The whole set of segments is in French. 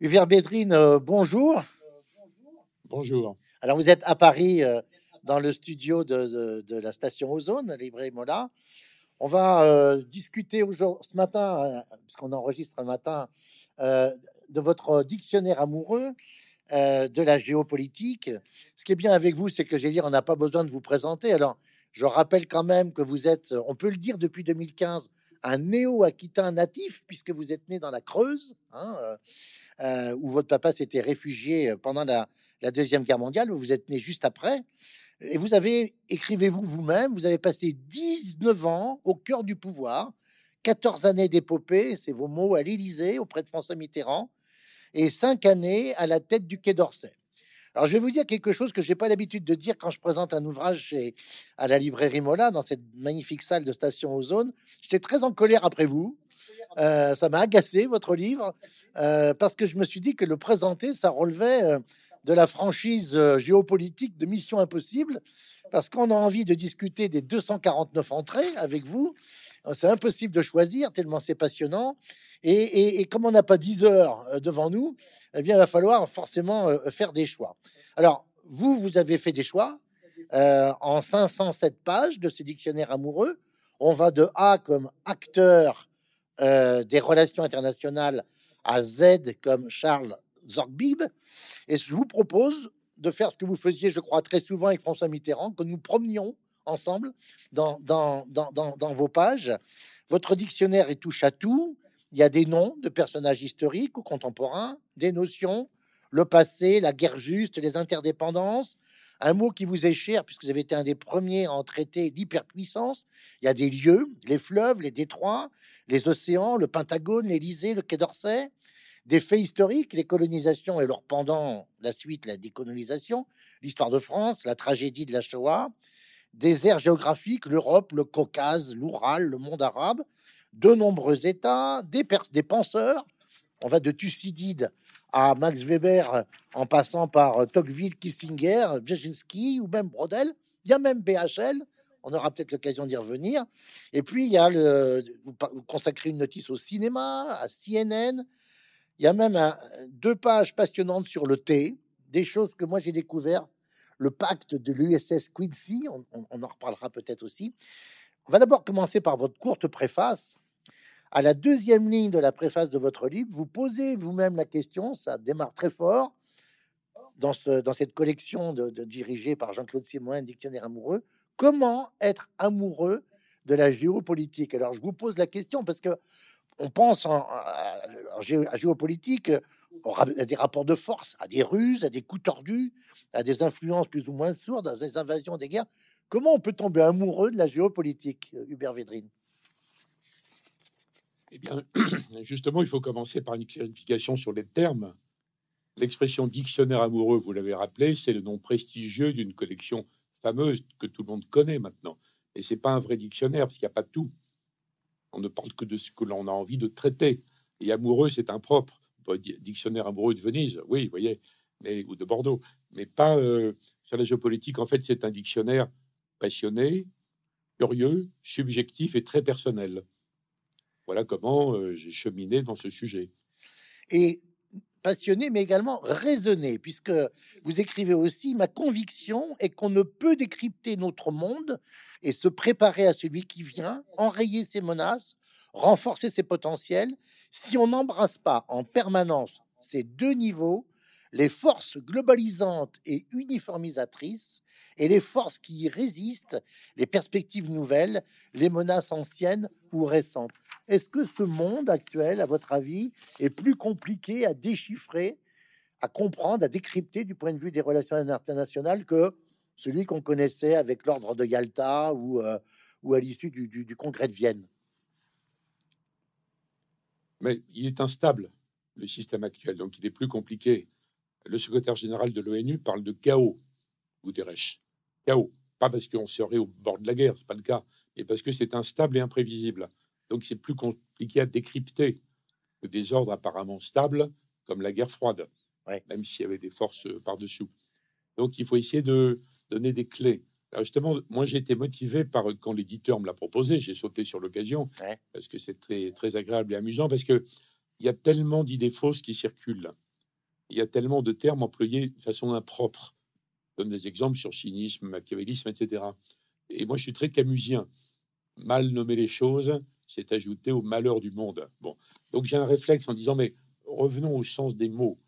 Hubert Bédrine, euh, bonjour. Bonjour. Alors, vous êtes à Paris, euh, dans le studio de, de- de la station Ozone, Librairie Mola. On va euh, discuter ce matin, euh, parce qu'on enregistre un matin, de votre dictionnaire amoureux, de la géopolitique. Ce qui est bien avec vous, c'est que j'ai dire, on n'a pas besoin de vous présenter. Alors, je rappelle quand même que vous êtes, on peut le dire depuis 2015, un néo-aquitain natif, puisque vous êtes né dans la Creuse, hein, euh, euh, où votre papa s'était réfugié pendant la, Deuxième Guerre mondiale. Vous êtes né juste après. Et vous avez, écrivez-vous vous-même, vous avez passé 19 ans au cœur du pouvoir, 14 années d'épopée, c'est vos mots, à l'Élysée, auprès de François Mitterrand, et 5 années à la tête du Quai d'Orsay. Alors, je vais vous dire quelque chose que je n'ai pas l'habitude de dire quand je présente un ouvrage chez, à la librairie Mola, dans cette magnifique salle de station Ozone. J'étais très en colère après vous. Euh, ça m'a agacé, votre livre, euh, parce que je me suis dit que le présenter, ça relevait euh, de la franchise géopolitique de Mission Impossible, parce qu'on a envie de discuter des 249 entrées avec vous. C'est impossible de choisir, tellement c'est passionnant. Et, et- et comme on n'a pas 10 heures devant nous, eh bien, il va falloir forcément faire des choix. Alors, vous, vous avez fait des choix en 507 pages de ce dictionnaire amoureux. On va de A comme acteur euh, des relations internationales à Z comme Charles Zorgbib. Et je vous propose de faire ce que vous faisiez, je crois, très souvent avec François Mitterrand, que nous promenions ensemble dans, dans, vos pages. Votre dictionnaire est touche à tout. Il y a des noms de personnages historiques ou contemporains, des notions, le passé, la guerre juste, les interdépendances. Un mot qui vous est cher, puisque vous avez été un des premiers à en traiter l'hyperpuissance. Il y a des lieux, les fleuves, les détroits, les océans, le Pentagone, l'Élysée, le Quai d'Orsay, des faits historiques, les colonisations et leur pendant, la suite, la décolonisation, l'histoire de France, la tragédie de la Shoah, des aires géographiques, l'Europe, le Caucase, l'Oural, le monde arabe, de nombreux États, des, des penseurs. On va de Thucydide à Max Weber en passant par euh, Tocqueville, Kissinger, Brzezinski ou même Brodel. Il y a même BHL. On aura peut-être l'occasion d'y revenir. Et puis, il y a le, vous, consacrez une notice au cinéma, à CNN. Il y a même deux pages passionnantes sur le thé, des choses que moi j'ai découvertes. Le pacte de l'USS Quincy, on en reparlera peut-être aussi. On va d'abord commencer par votre courte préface. À la deuxième ligne de la préface de votre livre, vous posez vous-même la question, ça démarre très fort, dans, ce, dans cette collection dirigée par Jean-Claude Simoin, Dictionnaire amoureux, comment être amoureux de la géopolitique? Alors, je vous pose la question parce que on pense en, à, à géopolitique à des rapports de force, à des ruses, à des coups tordus, à des influences plus ou moins sourdes, à des invasions, des guerres. Comment on peut tomber amoureux de la géopolitique, Hubert Védrine? Eh bien, justement, il faut commencer par une clarification sur les termes. L'expression dictionnaire amoureux, vous l'avez rappelé, c'est le nom prestigieux d'une collection fameuse que tout le monde connaît maintenant. Et c'est pas un vrai dictionnaire parce qu'il n'y a pas tout. On ne parle que de ce que l'on a envie de traiter. Et amoureux, c'est impropre. Dictionnaire amoureux de Venise, oui, vous voyez, mais, ou de Bordeaux, mais pas euh, sur la géopolitique. En fait, c'est un dictionnaire passionné, curieux, subjectif et très personnel. Voilà comment euh, j'ai cheminé dans ce sujet. et passionné, mais également raisonné, puisque vous écrivez aussi Ma conviction est qu'on ne peut décrypter notre monde et se préparer à celui qui vient, enrayer ses menaces, renforcer ses potentiels, si on n'embrasse pas en permanence ces deux niveaux, les forces globalisantes et uniformisatrices et les forces qui y résistent, les perspectives nouvelles, les menaces anciennes ou récentes. Est-ce que ce monde actuel, à votre avis, est plus compliqué à déchiffrer, à comprendre, à décrypter du point de vue des relations internationales que celui qu'on connaissait avec l'ordre de Yalta ou, euh, ou à l'issue du, du- congrès de Vienne? Mais il est instable, le système actuel, donc il est plus compliqué. Le secrétaire général de l'ONU parle de chaos, Guterres. Chaos. Pas parce qu'on serait au bord de la guerre, c'est pas le cas, mais parce que c'est instable et imprévisible. Donc c'est plus compliqué à décrypter que des ordres apparemment stables, comme la guerre froide, Ouais. même s'il y avait des forces euh, par-dessous. Donc il faut essayer de donner des clés. Alors justement, moi j'ai été motivé par quand l'éditeur me l'a proposé, j'ai sauté sur l'occasion Ouais. parce que c'est très très agréable et amusant parce que il y a tellement d'idées fausses qui circulent. il y a tellement de termes employés de façon impropre. Je donne des exemples sur cynisme, machiavélisme, etc. Et moi, je suis très camusien. Mal nommer les choses, c'est ajouter au malheur du monde. Bon, donc j'ai un réflexe en disant, mais revenons au sens des mots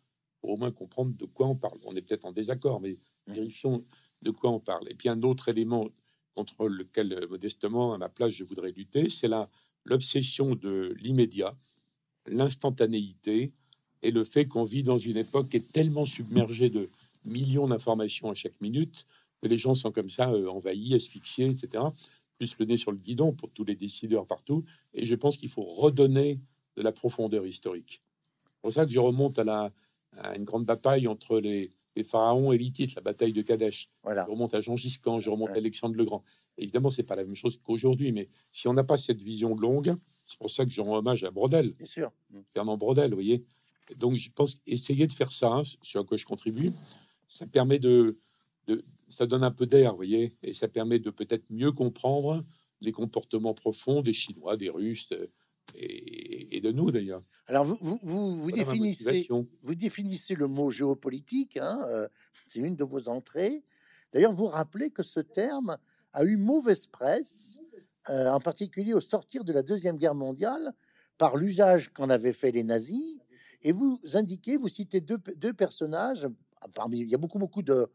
pour au moins comprendre de quoi on parle. On est peut-être en désaccord, mais mmh. vérifions de quoi on parle. Et puis un autre élément contre lequel, euh, modestement, à ma place, je voudrais lutter, c'est la l'obsession de l'immédiat, l'instantanéité et le fait qu'on vit dans une époque qui est tellement submergée de millions d'informations à chaque minute que les gens sont comme ça euh, envahis, asphyxiés, etc. Plus le nez sur le guidon pour tous les décideurs partout. Et je pense qu'il faut redonner de la profondeur historique. C'est pour ça que je remonte à, la, à une grande bataille entre les, les pharaons et l'Hittite, la bataille de Kadesh. Voilà. Je remonte à Jean Giscan, je remonte à Alexandre le Grand. Évidemment, c'est pas la même chose qu'aujourd'hui, mais si on n'a pas cette vision longue, c'est pour ça que je rends hommage à Brodel. Bien sûr. Fernand Brodel, vous voyez. Donc, je pense essayer de faire ça, hein, sur quoi je contribue, ça permet de, de ça donne un peu d'air, vous voyez, et ça permet de peut-être mieux comprendre les comportements profonds des Chinois, des Russes euh, et, de nous d'ailleurs. Alors vous, vous, vous, définissez, vous définissez le mot géopolitique, hein, euh, c'est une de vos entrées. D'ailleurs, vous rappelez que ce terme a eu mauvaise presse, euh, en particulier au sortir de la Deuxième Guerre mondiale, par l'usage qu'en avaient fait les nazis. Et vous indiquez, vous citez deux, deux personnages, parmi, il y a beaucoup, beaucoup de,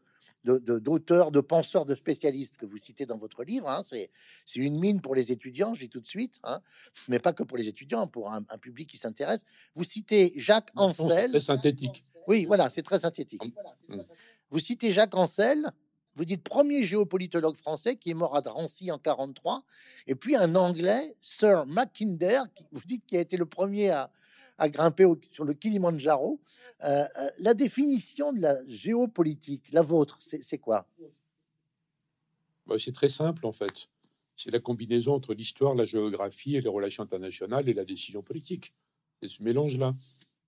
d'auteurs, de, penseurs, de spécialistes que vous citez dans votre livre. Hein. C'est, une mine pour les étudiants, je dis tout de suite, hein. mais pas que pour les étudiants, pour un, public qui s'intéresse. Vous citez Jacques Ancel. Synthétique. Oui, voilà, c'est très synthétique. Mmh. Vous citez Jacques Ancel, vous dites premier géopolitologue français qui est mort à Drancy en 43, et puis un Anglais, Sir Mackinder, qui, vous dites qui a été le premier à, à grimper sur le Kilimanjaro. Euh, euh, la définition de la géopolitique, la vôtre, c'est quoi? Bah, C'est très simple en fait. C'est la combinaison entre l'histoire, la géographie et les relations internationales et la décision politique. C'est ce mélange-là.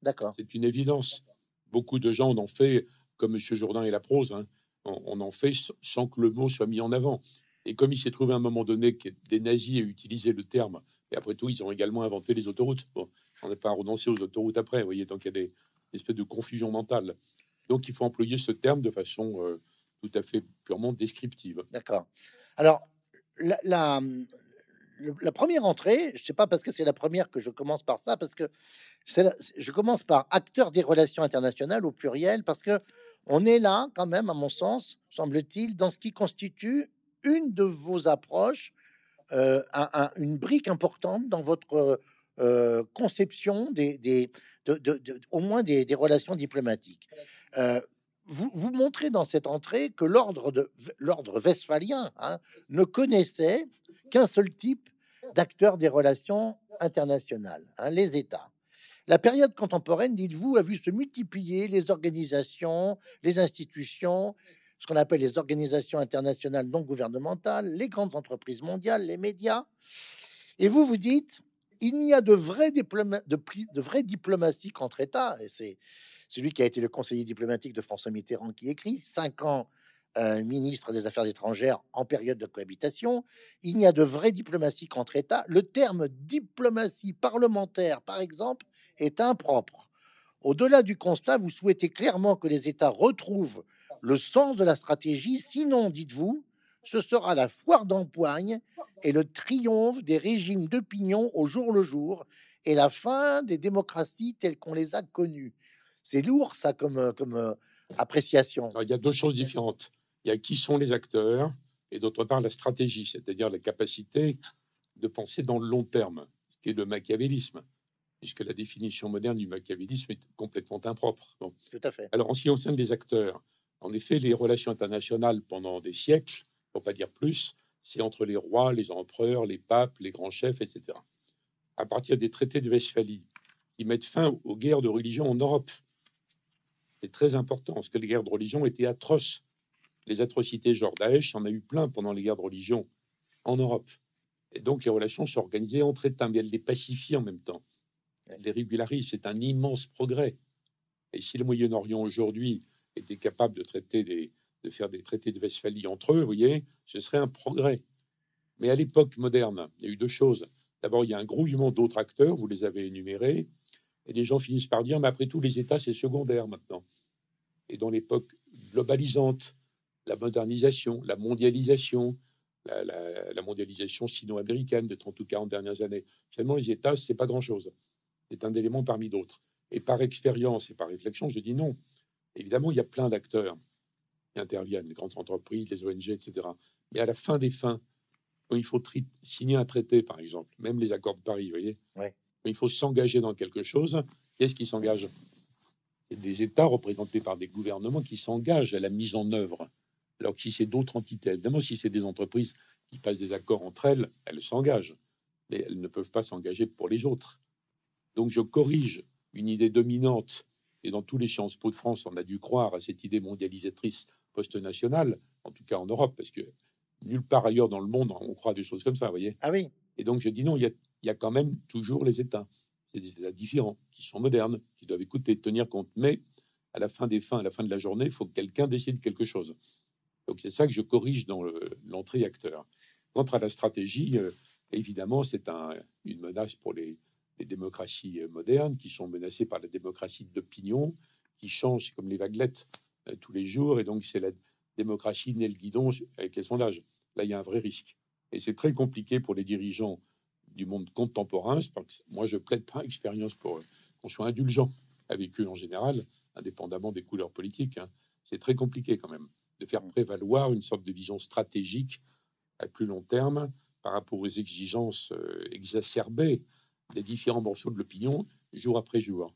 D'accord. C'est une évidence. Beaucoup de gens en ont fait, comme M. Jourdain et la prose, hein, on, en fait sans que le mot soit mis en avant. Et comme il s'est trouvé à un moment donné que des nazis aient utilisé le terme, et après tout, ils ont également inventé les autoroutes. Bon, on n'est pas à renoncer aux autoroutes après, vous voyez, tant qu'il y a des espèces de confusion mentale. Donc, il faut employer ce terme de façon euh, tout à fait purement descriptive. D'accord. Alors, la, la, première entrée, je ne sais pas parce que c'est la première que je commence par ça, parce que je commence par acteur des relations internationales au pluriel, parce que on est là quand même, à mon sens, semble-t-il, dans ce qui constitue une de vos approches, euh, une brique importante dans votre euh, conception des, des de, au moins des, relations diplomatiques. Euh, vous, montrez dans cette entrée que l'ordre westphalien hein, ne connaissait qu'un seul type d'acteurs des relations internationales, hein, les États. La période contemporaine, dites-vous, a vu se multiplier les organisations, les institutions, ce qu'on appelle les organisations internationales non gouvernementales, les grandes entreprises mondiales, les médias. Et vous vous dites, il n'y a de vraie, de, diplomatie qu'entre États, et c'est celui qui a été le conseiller diplomatique de François Mitterrand qui écrit, cinq ans euh, ministre des Affaires étrangères en période de cohabitation, il n'y a de vraie diplomatie qu'entre États. Le terme diplomatie parlementaire, par exemple, est impropre. Au-delà du constat, vous souhaitez clairement que les États retrouvent le sens de la stratégie, sinon, dites-vous, ce sera la foire d'empoigne et le triomphe des régimes d'opinion au jour le jour et la fin des démocraties telles qu'on les a connues. C'est lourd, ça, comme, euh, comme euh, appréciation. il y a deux choses différentes. Il y a qui sont les acteurs et d'autre part la stratégie, c'est-à-dire la capacité de penser dans le long terme, ce qui est le machiavélisme, puisque la définition moderne du machiavélisme est complètement impropre. Tout à fait. Alors, en ce qui concerne les acteurs, en effet, les relations internationales pendant des siècles pour pas dire plus, c'est entre les rois, les empereurs, les papes, les grands chefs, etc. À partir des traités de Westphalie, qui mettent fin aux guerres de religion en Europe. C'est très important, parce que les guerres de religion étaient atroces. Les atrocités, genre Daesh, en a eu plein pendant les guerres de religion en Europe. Et donc les relations sont organisées entre États, mais elles les pacifient en même temps. Elles les régularisent. C'est un immense progrès. Et si le Moyen-Orient aujourd'hui était capable de traiter des, de faire des traités de Westphalie entre eux, vous voyez, ce serait un progrès. Mais à l'époque moderne, il y a eu deux choses. D'abord, il y a un grouillement d'autres acteurs, vous les avez énumérés, et les gens finissent par dire, mais après tout, les États, c'est secondaire maintenant. Et dans l'époque globalisante, la modernisation, la mondialisation, la, mondialisation sino-américaine des 30 ou 40 dernières années, finalement, les États, c'est pas grand-chose. C'est un élément parmi d'autres. Et par expérience et par réflexion, je dis non. Évidemment, il y a plein d'acteurs qui interviennent, les grandes entreprises, les ONG, etc. Mais à la fin des fins, quand il faut signer un traité, par exemple, même les accords de Paris, vous voyez, il faut s'engager dans quelque chose. Qu'est-ce qui s'engage des États représentés par des gouvernements qui s'engagent à la mise en œuvre. Alors que si c'est d'autres entités, évidemment, si c'est des entreprises qui passent des accords entre elles, elles s'engagent, mais elles ne peuvent pas s'engager pour les autres. Donc je corrige une idée dominante, et dans tous les Sciences Po de France, on a dû croire à cette idée mondialisatrice post-nationale, en tout cas en Europe, parce que nulle part ailleurs dans le monde on croit des choses comme ça, vous voyez. Ah oui. Et donc je dis non, il y a, il y a quand même toujours les États. C'est des États différents, qui sont modernes, qui doivent écouter, tenir compte. Mais à la fin des fins, à la fin de la journée, il faut que quelqu'un décide quelque chose. Donc c'est ça que je corrige dans l'entrée acteur. Quant à la stratégie, euh, évidemment, c'est un, une menace pour les, les démocraties euh, modernes qui sont menacées par la démocratie d'opinion, qui change comme les vaguelettes tous les jours. Et donc, c'est la démocratie née le guidon avec les sondages. Là, il y a un vrai risque. Et c'est très compliqué pour les dirigeants du monde contemporain. Moi, je plaide pas expérience pour euh, qu'on soit indulgent avec eux en général, indépendamment des couleurs politiques. Hein. C'est très compliqué quand même de faire prévaloir une sorte de vision stratégique à plus long terme par rapport aux exigences exacerbées des différents morceaux de l'opinion jour après jour.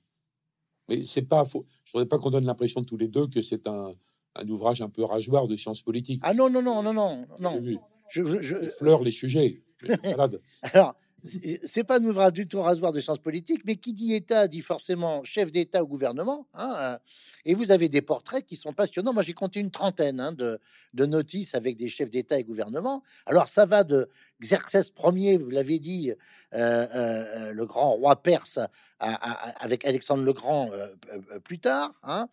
Mais c'est pas faux. Je voudrais pas qu'on donne l'impression tous les deux que c'est un, un, ouvrage un peu rageoir de sciences politiques. Ah non, non, non, non, non, non. Je, je, je... Fleure les sujets. Alors, c'est pas un ouvrage du tout rasoir de sciences politiques, mais qui dit État dit forcément chef d'État ou gouvernement. Hein, euh, et vous avez des portraits qui sont passionnants. Moi, j'ai compté une trentaine hein, de, notices avec des chefs d'État et gouvernement. Alors, ça va de Xerxès Ier, vous l'avez dit, euh, euh, le grand roi perse, avec Alexandre le Grand plus tard, hein,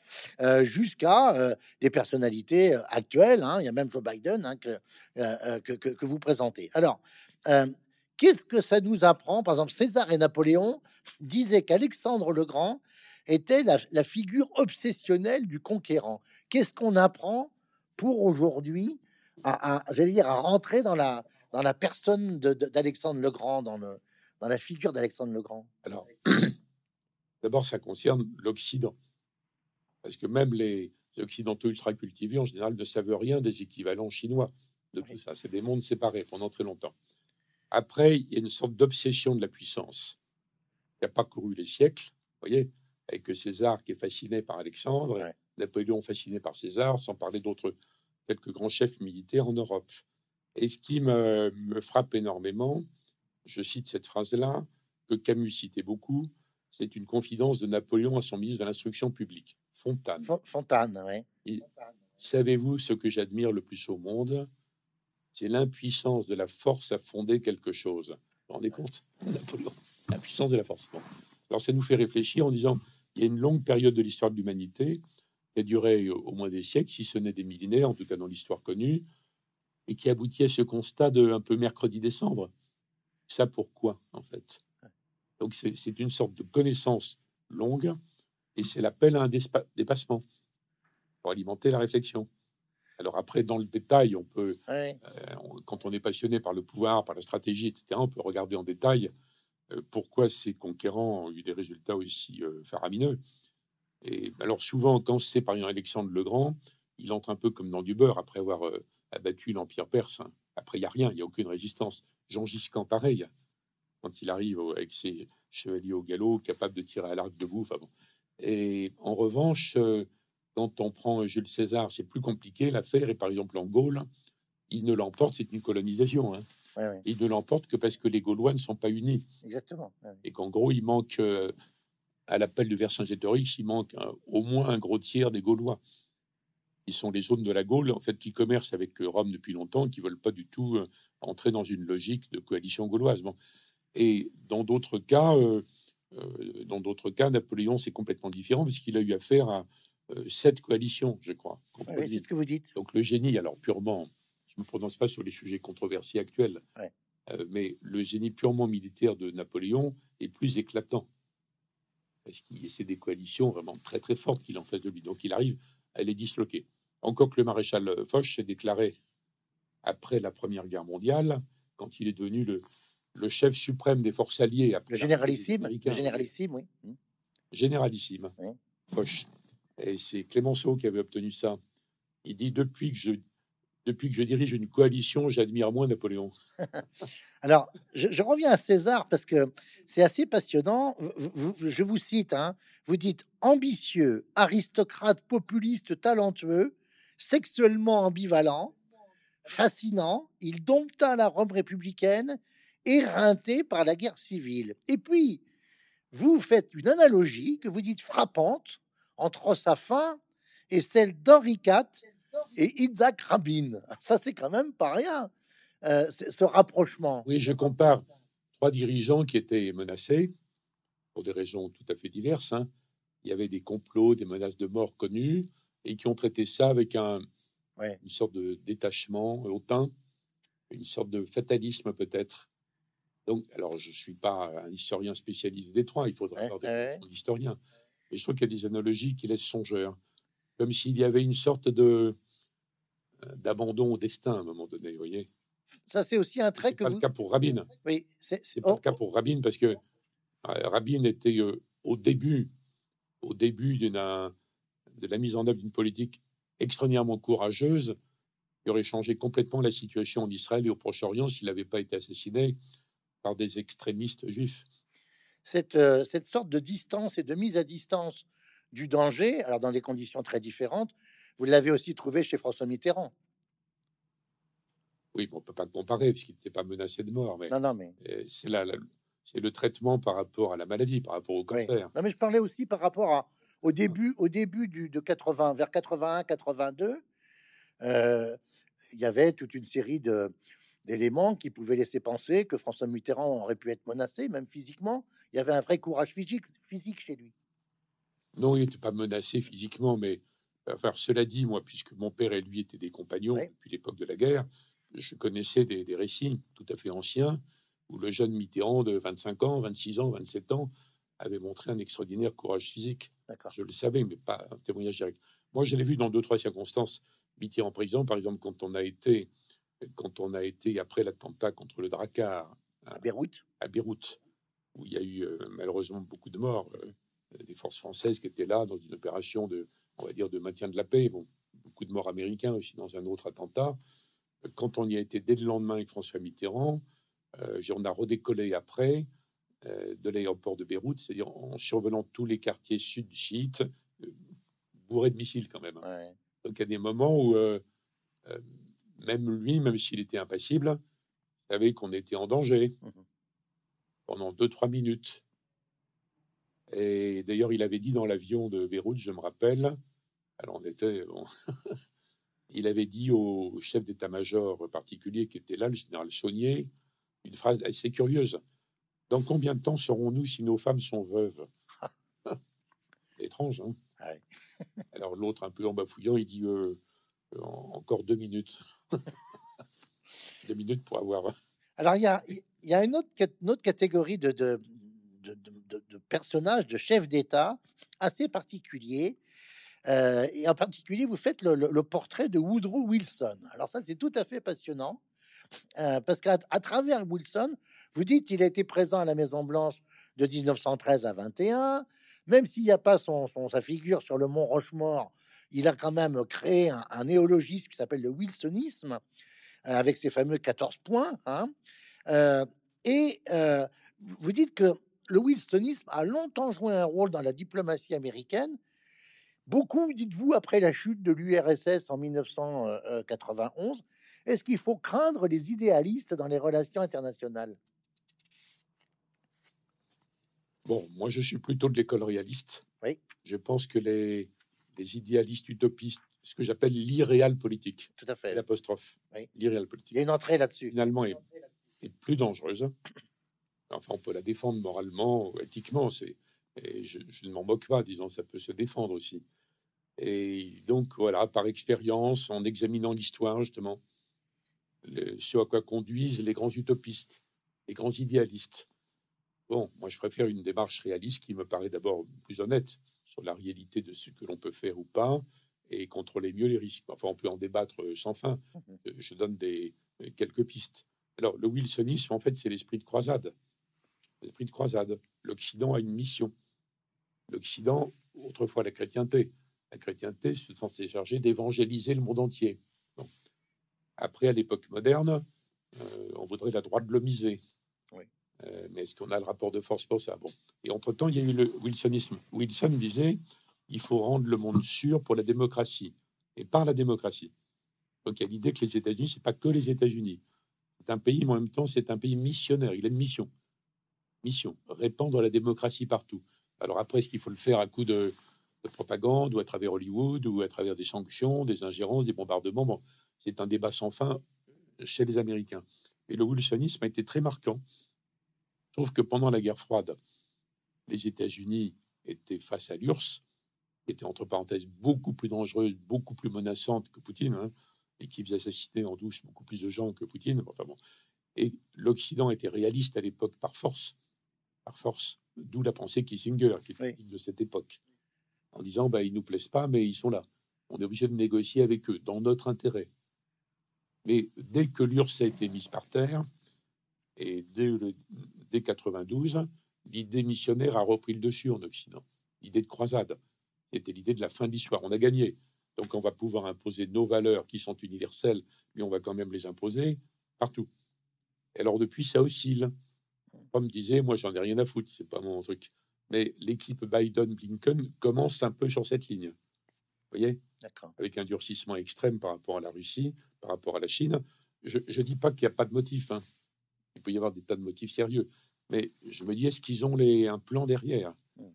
jusqu'à des personnalités actuelles. Hein. il y a même Joe Biden que, que, vous présentez. Alors, Qu'est-ce que ça nous apprend? Par exemple, César et Napoléon disaient qu'Alexandre le Grand était la, figure obsessionnelle du conquérant. Qu'est-ce qu'on apprend pour aujourd'hui à, j'allais dire, à rentrer dans la, dans la personne d'Alexandre le Grand, dans, le, dans la figure d'Alexandre le Grand? Alors, d'abord, ça concerne l'Occident. Parce que même les Occidentaux ultra cultivés, en général, ne savent rien des équivalents chinois de tout ça. C'est des mondes séparés pendant très longtemps. Après, il y a une sorte d'obsession de la puissance qui a parcouru les siècles, vous voyez, avec César qui est fasciné par Alexandre, Napoléon fasciné par César, sans parler d'autres quelques grands chefs militaires en Europe. Et ce qui me, frappe énormément, je cite cette phrase-là, que Camus citait beaucoup, c'est une confidence de Napoléon à son ministre de l'instruction publique, Fontane. Fontane, oui. Savez-vous ce que j'admire le plus au monde? C'est l'impuissance de la force à fonder quelque chose. Vous vous rendez compte? Napoléon, la puissance de la force. Alors ça nous fait réfléchir en disant, il y a une longue période de l'histoire de l'humanité qui a duré au moins des siècles, si ce n'est des millénaires, en tout cas dans l'histoire connue, et qui aboutit à ce constat de un peu mercredi-décembre. Ça pourquoi, en fait? Donc c'est une sorte de connaissance longue, et c'est l'appel à un dépassement pour alimenter la réflexion. Alors après, dans le détail, on peut, euh, quand on est passionné par le pouvoir, par la stratégie, etc., on peut regarder en détail euh, pourquoi ces conquérants ont eu des résultats aussi euh, faramineux. Et alors souvent, quand c'est par exemple Alexandre le Grand, il entre un peu comme dans du beurre après avoir abattu l'Empire perse. Hein. Après, il n'y a rien, il n'y a aucune résistance. Jean Giscan, pareil, quand il arrive avec ses chevaliers au galop, capable de tirer à l'arc de bouffe. Et en revanche, quand on prend Jules César, c'est plus compliqué l'affaire. Et par exemple, en Gaule, il ne l'emporte, c'est une colonisation. Hein. Il ne l'emporte que parce que les Gaulois ne sont pas unis. Exactement. Et qu'en gros, il manque, euh, à l'appel de Vercingétorix, il manque au moins un gros tiers des Gaulois. Ils sont les zones de la Gaule, en fait, qui commercent avec euh, Rome depuis longtemps, qui veulent pas du tout euh, entrer dans une logique de coalition gauloise. Bon. Et dans d'autres cas, dans d'autres cas, Napoléon, c'est complètement différent, puisqu'il a eu affaire à, cette euh, coalition, je crois. c'est ce que vous dites. Donc le génie, alors purement, je ne me prononce pas sur les sujets controversés actuels, euh, mais le génie purement militaire de Napoléon est plus éclatant. Parce qu'il c'est des coalitions vraiment très très fortes qu'il en face de lui. Donc il arrive elle est disloquée. Encore que le maréchal Foch s'est déclaré après la Première Guerre mondiale, quand il est devenu le, le chef suprême des forces alliées. Le généralissime, le généralissime, oui. Mmh. Généralissime, Foch. Et c'est Clémenceau qui avait obtenu ça. Il dit depuis que je depuis que je dirige une coalition, j'admire moins Napoléon. Alors, je, reviens à César parce que c'est assez passionnant. je vous cite, hein, vous dites ambitieux, aristocrate, populiste, talentueux, sexuellement ambivalent, fascinant, il dompta la Rome républicaine, éreinté par la guerre civile. Et puis, vous faites une analogie que vous dites frappante entre sa fin et celle d'Henri IV et Isaac Rabin. Ça, c'est quand même pas rien, euh, ce rapprochement. Oui, je compare trois dirigeants qui étaient menacés pour des raisons tout à fait diverses. Hein. Il y avait des complots, des menaces de mort connues, et qui ont traité ça avec un, une sorte de détachement hautain, une sorte de fatalisme peut-être. Donc, alors, je ne suis pas un historien spécialisé des trois, il faudrait avoir des historiens. Mais je trouve qu'il y a des analogies qui laissent songeur comme s'il y avait une sorte de euh, d'abandon au destin à un moment donné, vous voyez. Ça, c'est aussi un trait que pas vous... le cas pour Rabin. Oui, c'est pas le cas pour Rabin parce que euh, Rabin était euh, au début, au début d'une de la mise en œuvre d'une politique extraordinairement courageuse qui aurait changé complètement la situation en Israël et au Proche-Orient s'il n'avait pas été assassiné par des extrémistes juifs. Cette, cette sorte de distance et de mise à distance du danger, alors dans des conditions très différentes. Vous l'avez aussi trouvé chez François Mitterrand. Oui, on ne peut pas comparer puisqu'il n'était pas menacé de mort. Mais, non, non, mais c'est là, c'est le traitement par rapport à la maladie, par rapport au cancer. Non, mais je parlais aussi par rapport à, au début, au début du, de 80, vers 81, 82. Euh, il y avait toute une série de d'éléments qui pouvaient laisser penser que François Mitterrand aurait pu être menacé, même physiquement. Il y avait un vrai courage physique, physique chez lui. Non, il n'était pas menacé physiquement, mais enfin, cela dit, moi, puisque mon père et lui étaient des compagnons depuis l'époque de la guerre, je connaissais des, récits tout à fait anciens où le jeune Mitterrand de 25 ans, 26 ans, 27 ans avait montré un extraordinaire courage physique. Je le savais, mais pas un témoignage direct. Moi, je l'ai vu dans deux, trois circonstances. Mitterrand en prison, par exemple, quand on a été, quand on a été après l'attentat contre le Drakkar à, Beyrouth, à Beyrouth, où il y a eu euh, malheureusement beaucoup de morts. Euh, des forces françaises qui étaient là dans une opération de, on va dire, de maintien de la paix. Bon, beaucoup de morts américains aussi dans un autre attentat. Quand on y a été dès le lendemain avec François Mitterrand, euh, on a redécollé après euh, de l'aéroport de Beyrouth, c'est-à-dire en survolant tous les quartiers sud chiites, euh, bourrés de missiles quand même. Hein. Donc il y a des moments où même lui, même s'il était impassible, savait qu'on était en danger mmh pendant 2-3 minutes. Et d'ailleurs, il avait dit dans l'avion de Beyrouth, je me rappelle, alors on était, il avait dit au chef d'état-major particulier qui était là, le général Saunier, une phrase assez curieuse. Dans combien de temps serons-nous si nos femmes sont veuves Étrange, hein Alors l'autre, un peu en bafouillant, il dit euh, encore deux minutes. deux minutes pour avoir. Alors il y a, une, autre, catégorie de, personnages, de chefs d'État assez particuliers. Euh, et en particulier, vous faites le, portrait de Woodrow Wilson. Alors ça, c'est tout à fait passionnant, euh, parce qu'à travers Wilson, vous dites qu'il a été présent à la Maison Blanche de 1913 à 21. Même s'il n'y a pas son, sa figure sur le mont Rochemort, il a quand même créé un, néologisme qui s'appelle le wilsonisme, euh, avec ses fameux 14 points. Hein. et vous dites que le wilsonisme a longtemps joué un rôle dans la diplomatie américaine. Beaucoup, dites-vous, après la chute de l'URSS en 1991, est-ce qu'il faut craindre les idéalistes dans les relations internationales? Bon, moi je suis plutôt de l'école réaliste. Oui. Je pense que les, les idéalistes utopistes, ce que j'appelle l'irréal politique. Tout à fait. L'apostrophe. Oui. L'irréal politique. Il y a une entrée là-dessus. Finalement, est, est plus dangereuse Enfin, on peut la défendre moralement ou éthiquement. C'est, et je, ne m'en moque pas, disons, ça peut se défendre aussi. Et donc, voilà, par expérience, en examinant l'histoire, justement, ce à quoi conduisent les grands utopistes, les grands idéalistes. Bon, moi, je préfère une démarche réaliste qui me paraît d'abord plus honnête sur la réalité de ce que l'on peut faire ou pas, et contrôler mieux les risques. Enfin, on peut en débattre sans fin. Mhm. Euh, Je donne des, quelques pistes. Alors, le wilsonisme, en fait, c'est l'esprit de croisade. L'esprit de croisade. L'Occident a une mission. L'Occident, autrefois la chrétienté, la chrétienté se censée charger d'évangéliser le monde entier. Bon. Après, à l'époque moderne, euh, on voudrait la droite de l'homiser. Euh, mais est-ce qu'on a le rapport de force pour ça? Bon. Et entre-temps, il y a eu le wilsonisme. Wilson disait il faut rendre le monde sûr pour la démocratie et par la démocratie. Donc il y a l'idée que les États-Unis, c'est pas que les États-Unis. C'est un pays, mais en même temps, c'est un pays missionnaire. Il a une mission. Mission, répandre la démocratie partout. Alors après, est-ce qu'il faut le faire à coup de, de propagande ou à travers Hollywood ou à travers des sanctions, des ingérences, des bombardements? Bon, C'est un débat sans fin chez les Américains. Et le wilsonisme a été très marquant. Trouve que pendant la guerre froide, les États-Unis étaient face à l'URSS, qui était entre parenthèses beaucoup plus dangereuse, beaucoup plus menaçante que Poutine, hein, et qui faisait assassiner en douce beaucoup plus de gens que Poutine. Enfin bon. Et l'Occident était réaliste à l'époque par force, par force, d'où la pensée Kissinger, qui est Oui. de cette époque, en disant bah, ils nous plaisent pas, mais ils sont là. On est obligé de négocier avec eux dans notre intérêt. Mais dès que l'URSS a été mise par terre, et dès, le, dès 92, l'idée missionnaire a repris le dessus en Occident. L'idée de croisade, c'était l'idée de la fin de l'histoire. On a gagné. Donc on va pouvoir imposer nos valeurs qui sont universelles, mais on va quand même les imposer partout. Et alors depuis, ça oscille. Comme disait, moi j'en ai rien à foutre, c'est pas mon truc. Mais l'équipe Biden-Blinken commence un peu sur cette ligne. Vous voyez? D'accord. avec un durcissement extrême par rapport à la Russie, par rapport à la Chine. Je ne dis pas qu'il n'y a pas de motif. hein. Il peut y avoir des tas de motifs sérieux. Mais je me dis, est-ce qu'ils ont les, un plan derrière? Mm.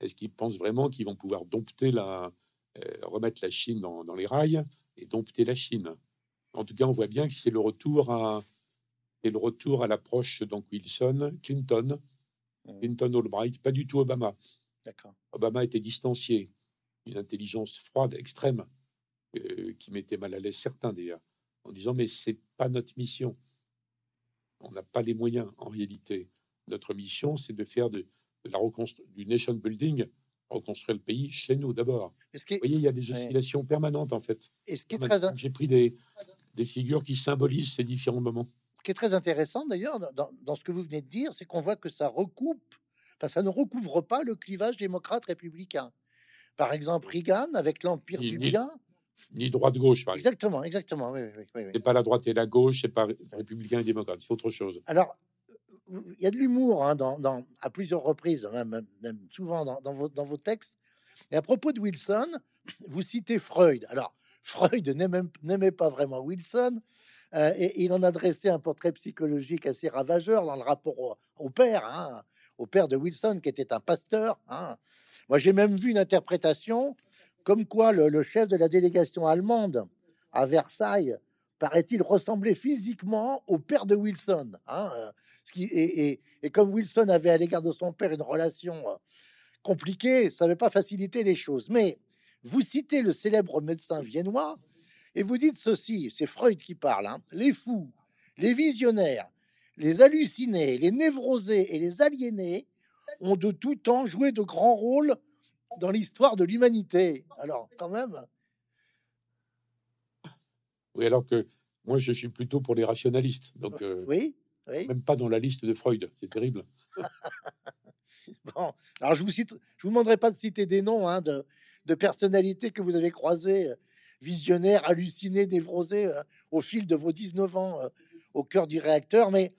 Est-ce qu'ils pensent vraiment qu'ils vont pouvoir dompter la, euh, remettre la Chine dans, dans les rails et dompter la Chine? En tout cas, on voit bien que c'est le retour à c'est le retour à l'approche donc Wilson, Clinton, Mm. Clinton Albright, pas du tout Obama. D'accord. Obama était distancié, une intelligence froide, extrême, euh, qui mettait mal à l'aise certains d'ailleurs, en disant mais c'est pas notre mission. On n'a pas les moyens en réalité. Notre mission, c'est de faire de, de la du nation building, reconstruire le pays chez nous d'abord. Vous voyez, il y a des Ouais. oscillations permanentes en fait. très, J'ai pris des, des figures qui symbolisent ces différents moments. ce qui est très intéressant d'ailleurs dans- ce que vous venez de dire, c'est qu'on voit que ça recoupe, enfin, ça ne recouvre pas le clivage démocrate-républicain. Par exemple, Reagan avec l'Empire du bien. Ni droite-gauche, par exemple. Exactement, exactement. Oui, oui. C'est pas la droite et la gauche, c'est pas républicain et démocrate, c'est autre chose. Alors, il y a de l'humour hein, dans, dans- à plusieurs reprises, même, même- souvent dans, dans vos, dans vos textes. Et à propos de Wilson, vous citez Freud. Alors, Freud n'aimait pas vraiment Wilson, euh, et il en a dressé un portrait psychologique assez ravageur dans le rapport au, au père, hein, au père de Wilson, qui était un pasteur. hein. Moi, j'ai même vu une interprétation comme quoi le, chef de la délégation allemande à Versailles paraît-il ressembler physiquement au père de Wilson. hein, euh, ce qui, et, et- et comme Wilson avait à l'égard de son père une relation euh, compliquée, ça n'avait pas facilité les choses. Mais vous citez le célèbre médecin viennois et vous dites ceci, c'est Freud qui parle, hein, les fous, les visionnaires, les hallucinés, les névrosés et les aliénés ont de tout temps joué de grands rôles dans l'histoire de l'humanité. Alors, quand même, Oui, alors que moi, je suis plutôt pour les rationalistes. Donc, euh, oui, oui. même pas dans la liste de Freud. C'est terrible. Bon, alors je vous cite, je vous demanderai pas de citer des noms hein, de, de personnalités que vous avez croisées, euh, visionnaires, hallucinés, névrosés, euh, au fil de vos 19 ans euh, au cœur du réacteur. Mais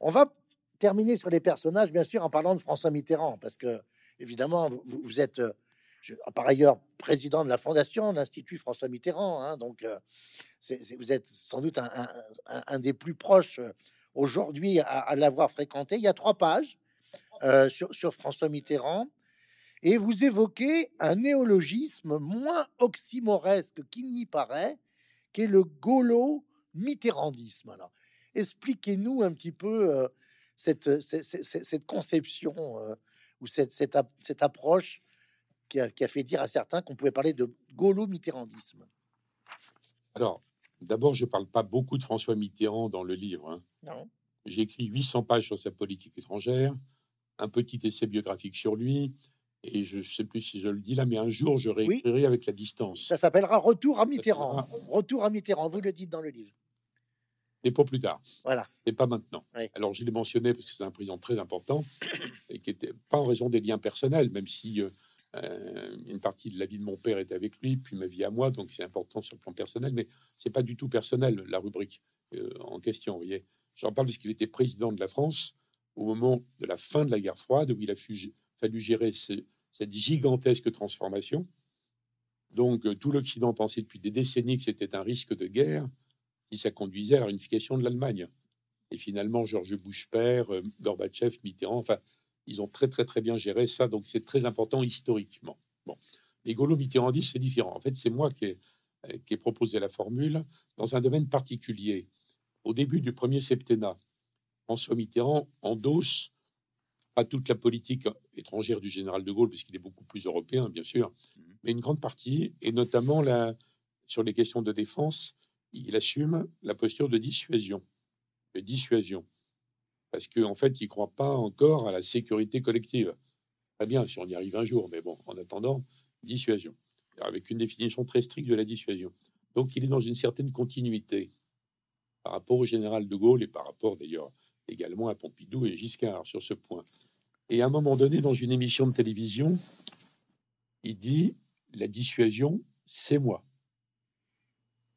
on va terminer sur les personnages, bien sûr, en parlant de François Mitterrand, parce que, évidemment, vous, êtes, euh, je- par ailleurs, président de la fondation, de l'Institut François Mitterrand. hein, donc, euh, vous êtes sans doute un, des plus proches euh, aujourd'hui à, l'avoir fréquenté. Il y a trois pages sur, François Mitterrand, et vous évoquez un néologisme moins oxymoresque qu'il n'y paraît, qui est le gaulo-mitterrandisme. Expliquez-nous un petit peu cette, conception ou cette, cette, cette approche qui a, qui a fait dire à certains qu'on pouvait parler de gaulo-mitterrandisme. Alors, d'abord, je parle pas beaucoup de François Mitterrand dans le livre. hein. Non J'ai écrit 800 pages sur sa politique étrangère, un petit essai biographique sur lui, Et je ne sais plus si je le dis là, mais un jour, je réécrirai avec la distance. Ça s'appellera Retour à Mitterrand. Retour à Mitterrand, vous le dites dans le livre. Et pas plus tard. Voilà. Et pas maintenant. Alors, je l'ai mentionné parce que c'est un président très important et qui était pas en raison des liens personnels, même si euh, euh, une partie de la vie de mon père était avec lui, puis ma vie à moi, donc c'est important sur le plan personnel, mais c'est pas du tout personnel la rubrique euh, en question. Vous voyez, j'en parle parce qu'il était président de la France au moment de la fin de la guerre froide, où il a fallu gérer cette gigantesque transformation. Donc, tout l'Occident pensait depuis des décennies que c'était un risque de guerre si ça conduisait à la réunification de l'Allemagne. Et finalement, Georges Bush père, euh, Gorbatchev, Mitterrand, enfin, ils ont très très très bien géré ça, donc c'est très important historiquement. Bon, les Gaulo-Mitterrandis, c'est différent. En fait, c'est moi qui ai, euh, qui ai, proposé la formule dans un domaine particulier. Au début du premier septennat, François Mitterrand endosse pas toute la politique étrangère du général de Gaulle, puisqu'il est beaucoup plus européen, bien sûr, mmh. mais une grande partie, et notamment la, sur les questions de défense, il assume la posture de dissuasion. De dissuasion. Parce qu'en en fait, il ne croit pas encore à la sécurité collective. Très bien, si on y arrive un jour, mais bon, en attendant, dissuasion. Avec une définition très stricte de la dissuasion. Donc, il est dans une certaine continuité par rapport au général de Gaulle et par rapport d'ailleurs également à Pompidou et Giscard sur ce point. Et à un moment donné, dans une émission de télévision, il dit La dissuasion, c'est moi.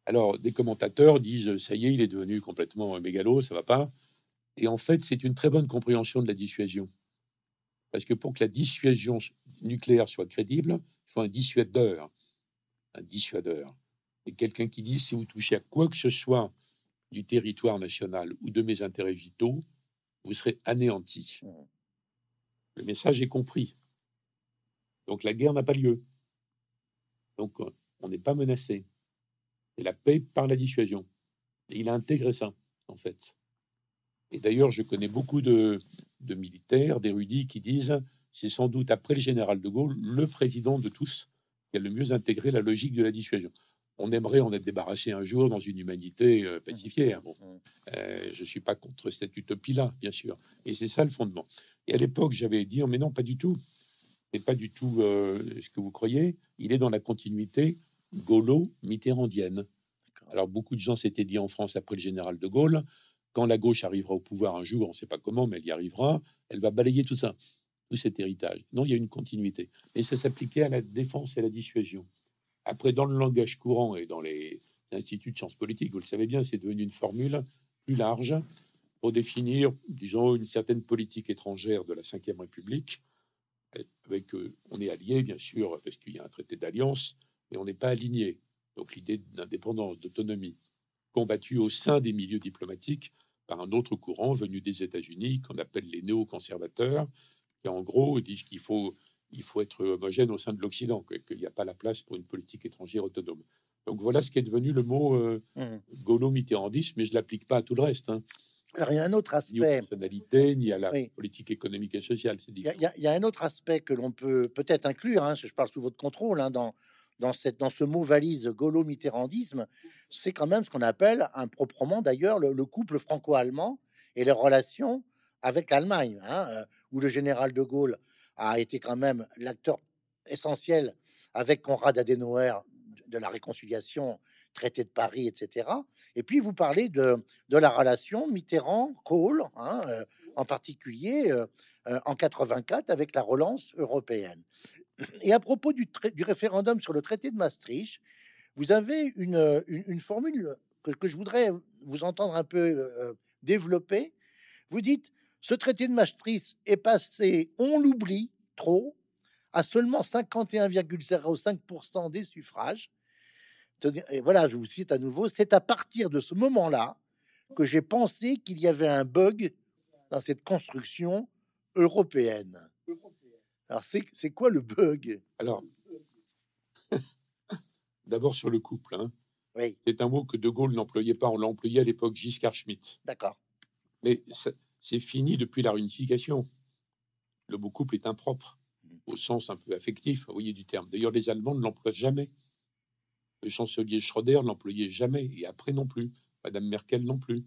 Alors, des commentateurs disent ça y est, il est devenu complètement mégalo, ça va pas. Et en fait, c'est une très bonne compréhension de la dissuasion. Parce que pour que la dissuasion nucléaire soit crédible, il faut un dissuadeur. Un dissuadeur. Et quelqu'un qui dit si vous touchez à quoi que ce soit du territoire national ou de mes intérêts vitaux, vous serez anéanti. Mmh. Le message est compris. Donc la guerre n'a pas lieu. Donc on n'est pas menacé. C'est la paix par la dissuasion. Et il a intégré ça, en fait. Et d'ailleurs, je connais beaucoup de, militaires, d'érudits qui disent c'est sans doute après le général de Gaulle le président de tous qui a le mieux intégré la logique de la dissuasion. On aimerait en être débarrassé un jour dans une humanité euh, pacifiée. Hein, bon. Mmh. Euh, je ne suis pas contre cette utopie-là, bien sûr. Et c'est ça le fondement. Et à l'époque, j'avais dit, oh, mais non, pas du tout. C'est pas du tout euh, ce que vous croyez. Il est dans la continuité gaulo-mitterrandienne. Alors beaucoup de gens s'étaient dit en France après le général de Gaulle, quand la gauche arrivera au pouvoir un jour, on ne sait pas comment, mais elle y arrivera, elle va balayer tout ça, tout cet héritage. Non, il y a une continuité. Et ça s'appliquait à la défense et à la dissuasion. Après, dans le langage courant et dans les instituts de sciences politiques, vous le savez bien, c'est devenu une formule plus large pour définir, disons, une certaine politique étrangère de la Ve République. Avec, euh, on est allié, bien sûr, parce qu'il y a un traité d'alliance, et on n'est pas aligné. Donc l'idée d'indépendance, d'autonomie, combattue au sein des milieux diplomatiques par un autre courant venu des États-Unis qu'on appelle les néoconservateurs, qui en gros disent qu'il faut, il faut être homogène au sein de l'Occident, qu'il n'y a pas la place pour une politique étrangère autonome. Donc voilà ce qui est devenu le mot euh, mmh. gaulo-mitterrandisme, mais je l'applique pas à tout le reste. Hein. Alors, il y a un autre aspect. Ni aux personnalités, ni à la politique économique et sociale. Il y, il y, a un autre aspect que l'on peut peut-être inclure, hein, je parle sous votre contrôle, hein, dans, dans, cette, dans ce mot valise gaulo-mitterrandisme, c'est quand même ce qu'on appelle improprement d'ailleurs le, couple franco-allemand et les relations avec l'Allemagne, hein, euh, où le général de Gaulle a été quand même l'acteur essentiel avec Konrad Adenauer de la réconciliation, traité de Paris, etc. Et puis vous parlez de, la relation Mitterrand-Kohl, hein, euh, en particulier euh, en 84 avec la relance européenne. Et à propos du, du, référendum sur le traité de Maastricht, vous avez une, formule que, que, je voudrais vous entendre un peu euh, développer. Vous dites, ce traité de Maastricht est passé, on l'oublie trop, à seulement 51,05% des suffrages. Et voilà, je vous cite à nouveau, c'est à partir de ce moment-là que j'ai pensé qu'il y avait un bug dans cette construction européenne. Alors, c'est quoi le bug? Alors, d'abord sur le couple. Hein. Oui. C'est un mot que De Gaulle n'employait pas. On l'employait à l'époque Giscard Schmitt. D'accord. Mais c'est fini depuis la réunification. Le mot couple est impropre, mmh. au sens un peu affectif, vous voyez, du terme. D'ailleurs, les Allemands ne l'emploient jamais. Le chancelier Schröder ne l'employait jamais, et après non plus. Madame Merkel non plus.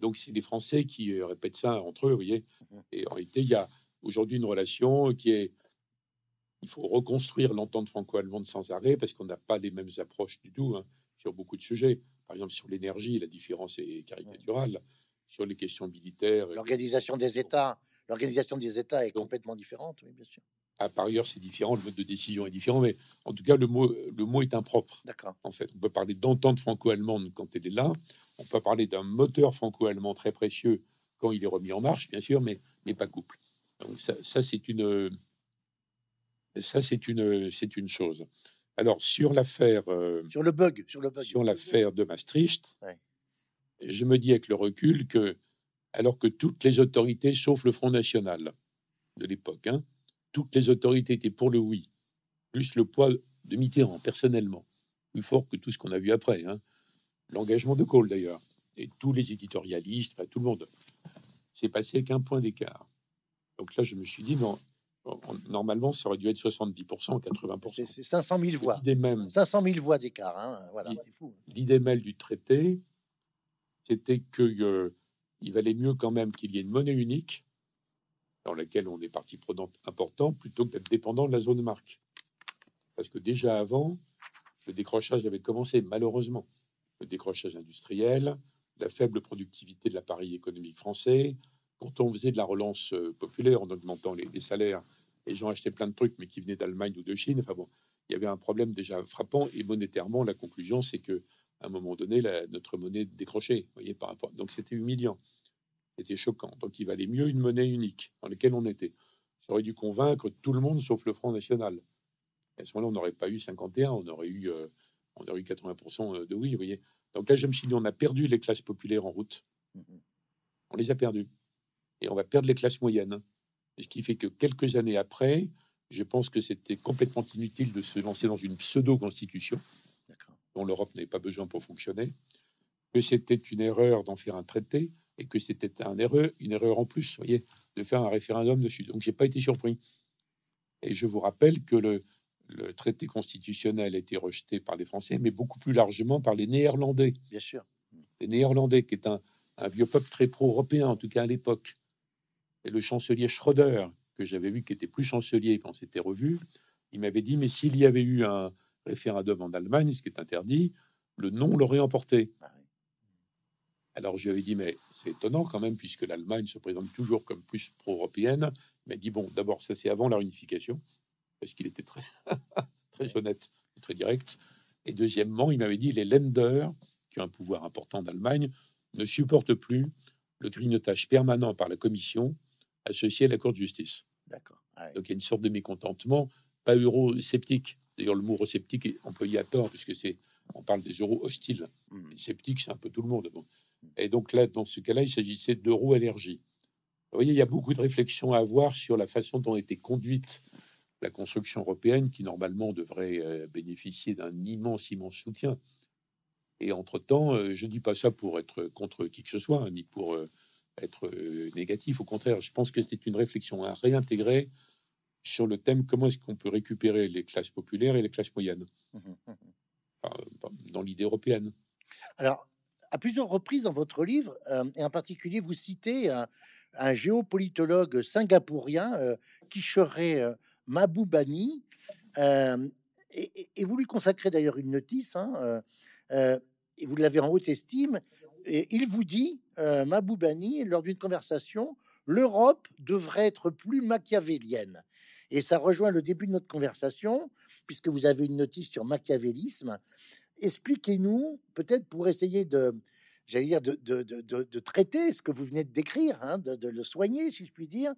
Donc, c'est les Français qui euh, répètent ça entre eux, vous voyez. Mmh. Et en réalité, il y a aujourd'hui une relation qui est il faut reconstruire l'entente franco-allemande sans arrêt parce qu'on n'a pas les mêmes approches du tout hein, sur beaucoup de sujets. Par exemple, sur l'énergie, la différence est caricaturale. Sur les questions militaires, l'organisation des États, l'organisation des États est complètement différente, oui, bien sûr. Ah, par ailleurs, c'est différent, le mode de décision est différent, mais en tout cas, le mot, le mot est impropre. D'accord. En fait, on peut parler d'entente franco-allemande quand elle est là. On peut parler d'un moteur franco-allemand très précieux quand il est remis en marche, bien sûr, mais, mais pas couple. Donc ça, ça c'est une, ça c'est une, c'est une chose. Alors sur l'affaire, euh, sur le bug, sur le bug, sur l'affaire de Maastricht, je me dis avec le recul que alors que toutes les autorités, sauf le Front National de l'époque, hein, toutes les autorités étaient pour le oui, plus le poids de Mitterrand personnellement, plus fort que tout ce qu'on a vu après. Hein. L'engagement de Kohl d'ailleurs, et tous les éditorialistes, enfin tout le monde, s'est passé avec un point d'écart. Donc là, je me suis dit, non, normalement, ça aurait dû être 70%, 80%. C'est 500 000 voix. Même, 500 000 voix d'écart. Hein, voilà. L'idée même du traité, c'était qu'il euh, valait mieux quand même qu'il y ait une monnaie unique dans laquelle on est partie prenante important, plutôt que d'être dépendant de la zone marque. Parce que déjà avant, le décrochage avait commencé, malheureusement. Le décrochage industriel, la faible productivité de l'appareil économique français. Quand on faisait de la relance euh, populaire en augmentant les, salaires, les gens achetaient plein de trucs, mais qui venaient d'Allemagne ou de Chine. Enfin bon, il y avait un problème déjà frappant. Et monétairement, la conclusion, c'est que à un moment donné, la, notre monnaie décrochait. Voyez, par rapport. Donc c'était humiliant. C'était choquant. Donc il valait mieux une monnaie unique dans laquelle on était. J'aurais dû convaincre tout le monde sauf le Front National. à ce moment-là, on n'aurait pas eu 51, on aurait eu, euh, on aurait eu 80% de oui. Vous voyez. Donc là, je me suis dit, on a perdu les classes populaires en route. Mm-hmm. On les a perdues. Et on va perdre les classes moyennes. Ce qui fait que quelques années après, je pense que c'était complètement inutile de se lancer dans une pseudo-constitution dont l'Europe n'avait pas besoin pour fonctionner, que c'était une erreur d'en faire un traité, et que c'était un erreur, une erreur en plus, voyez, de faire un référendum dessus. Donc, j'ai pas été surpris. Et je vous rappelle que le, traité constitutionnel a été rejeté par les Français, mais beaucoup plus largement par les Néerlandais. Bien sûr. Les Néerlandais, qui est un, vieux peuple très pro-européen, en tout cas à l'époque. Et le chancelier Schröder, que j'avais vu, qui était plus chancelier quand c'était revu, il m'avait dit, mais s'il y avait eu un référendum en Allemagne, ce qui est interdit, le non l'aurait emporté. Ah alors je lui avais dit, mais c'est étonnant quand même, puisque l'Allemagne se présente toujours comme plus pro-européenne. Il m'a dit, bon, d'abord, ça c'est avant la réunification, parce qu'il était très, très honnête, très direct. Et deuxièmement, il m'avait dit, les Länder, qui ont un pouvoir important d'Allemagne, ne supportent plus le grignotage permanent par la Commission associé à la Cour de justice. D'accord. Ah Donc il y a une sorte de mécontentement, pas euro-sceptique. D'ailleurs, le mot eurosceptique est employé à tort, puisque c'est on parle des euros hostiles. Mmh. Sceptiques, c'est un peu tout le monde. Bon. Et donc là, dans ce cas-là, il s'agissait d'euro-allergie. Vous voyez, il y a beaucoup de réflexions à avoir sur la façon dont a été conduite la construction européenne, qui normalement devrait euh, bénéficier d'un immense, immense soutien. Et entre-temps, euh, je ne dis pas ça pour être contre qui que ce soit, ni pour euh, être négatif. Au contraire, je pense que c'est une réflexion à réintégrer sur le thème comment est-ce qu'on peut récupérer les classes populaires et les classes moyennes mmh mmh dans l'idée européenne. Alors, à plusieurs reprises dans votre livre, euh, et en particulier, vous citez un, géopolitologue singapourien, euh, Kishere euh, Maboubani, et, vous lui consacrez d'ailleurs une notice, hein, et vous l'avez en haute estime, et il vous dit, Maboubani, lors d'une conversation, l'Europe devrait être plus machiavélienne. Et ça rejoint le début de notre conversation, puisque vous avez une notice sur machiavélisme expliquez-nous, peut-être pour essayer de, j'allais dire, de, de, de, traiter ce que vous venez de décrire, hein, de, le soigner, si je puis dire.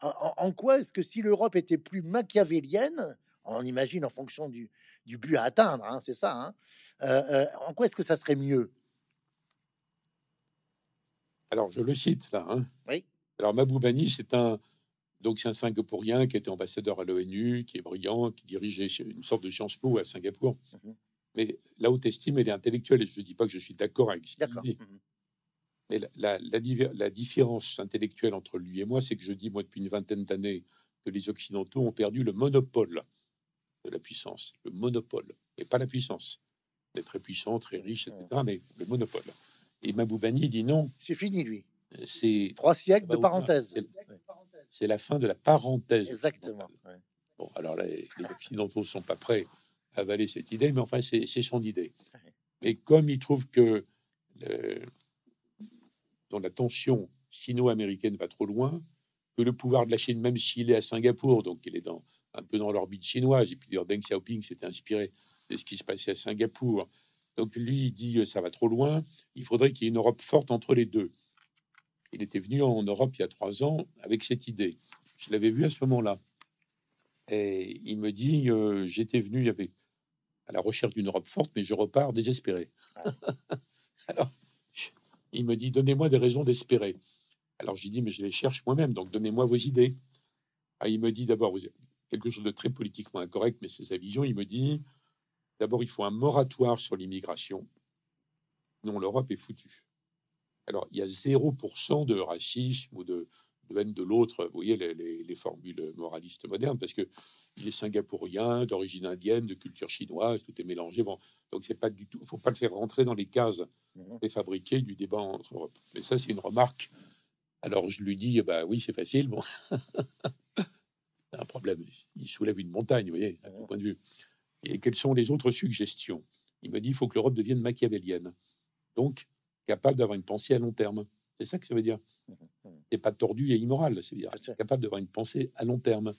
En, quoi est-ce que si l'Europe était plus machiavélienne, on imagine en fonction du, du but à atteindre, hein, c'est ça, hein, euh, euh, en quoi est-ce que ça serait mieux? Alors, je le cite là. Oui. Alors, Maboubani, c'est un, donc c'est un Singapourien qui était ambassadeur à l'ONU, qui est brillant, qui dirigeait une sorte de Sciences Po à Singapour. Mmh mais la haute estime, elle est intellectuelle. Et je ne dis pas que je suis d'accord avec ce qu'il dit. Mmh Mais la, la, différence intellectuelle entre lui et moi, c'est que je dis, moi, depuis une vingtaine d'années, que les Occidentaux ont perdu le monopole de la puissance. Le monopole, et pas la puissance. D'être très puissant, très riche, etc. Mmh. Mais le monopole. Et Maboubani dit non. C'est fini, lui. C'est trois siècles de parenthèse. C'est la fin de la parenthèse. Exactement. Bon, alors là, les Occidentaux sont pas prêts à avaler cette idée, mais enfin, c'est son idée. Mais comme il trouve que dans la tension sino-américaine va trop loin, que le pouvoir de la Chine, même s'il est à Singapour, donc il est dans, un peu dans l'orbite chinoise, et puis Deng Xiaoping s'était inspiré de ce qui se passait à Singapour. Donc lui, il dit ça va trop loin, il faudrait qu'il y ait une Europe forte entre les deux. Il était venu en Europe il y a trois ans avec cette idée. Je l'avais vu à ce moment-là. Et il me dit, euh, j'étais venu, à la recherche d'une Europe forte, mais je repars désespéré. Alors, il me dit, donnez-moi des raisons d'espérer. Alors, j'ai dit, mais je les cherche moi-même, donc donnez-moi vos idées. Ah, il me dit d'abord, vous quelque chose de très politiquement incorrect, mais c'est sa vision. Il me dit, d'abord, il faut un moratoire sur l'immigration. Non, l'Europe est foutue. Alors, il y a 0% de racisme ou de, de haine de l'autre, vous voyez les, formules moralistes modernes, parce que il est singapourien, d'origine indienne, de culture chinoise, tout est mélangé. Bon, donc c'est pas du tout, faut pas le faire rentrer dans les cases mhm. préfabriquées du débat entre Europe. Mais ça, c'est une remarque. Alors je lui dis, bah oui, c'est facile. Bon, un problème. Il soulève une montagne, vous voyez, à mon point de vue. Et quelles sont les autres suggestions? Il me dit, il faut que l'Europe devienne machiavélienne, donc capable d'avoir une pensée à long terme. C'est ça que ça veut dire. C'est pas tordu et immoral, c'est-à-dire capable d'avoir une pensée à long terme.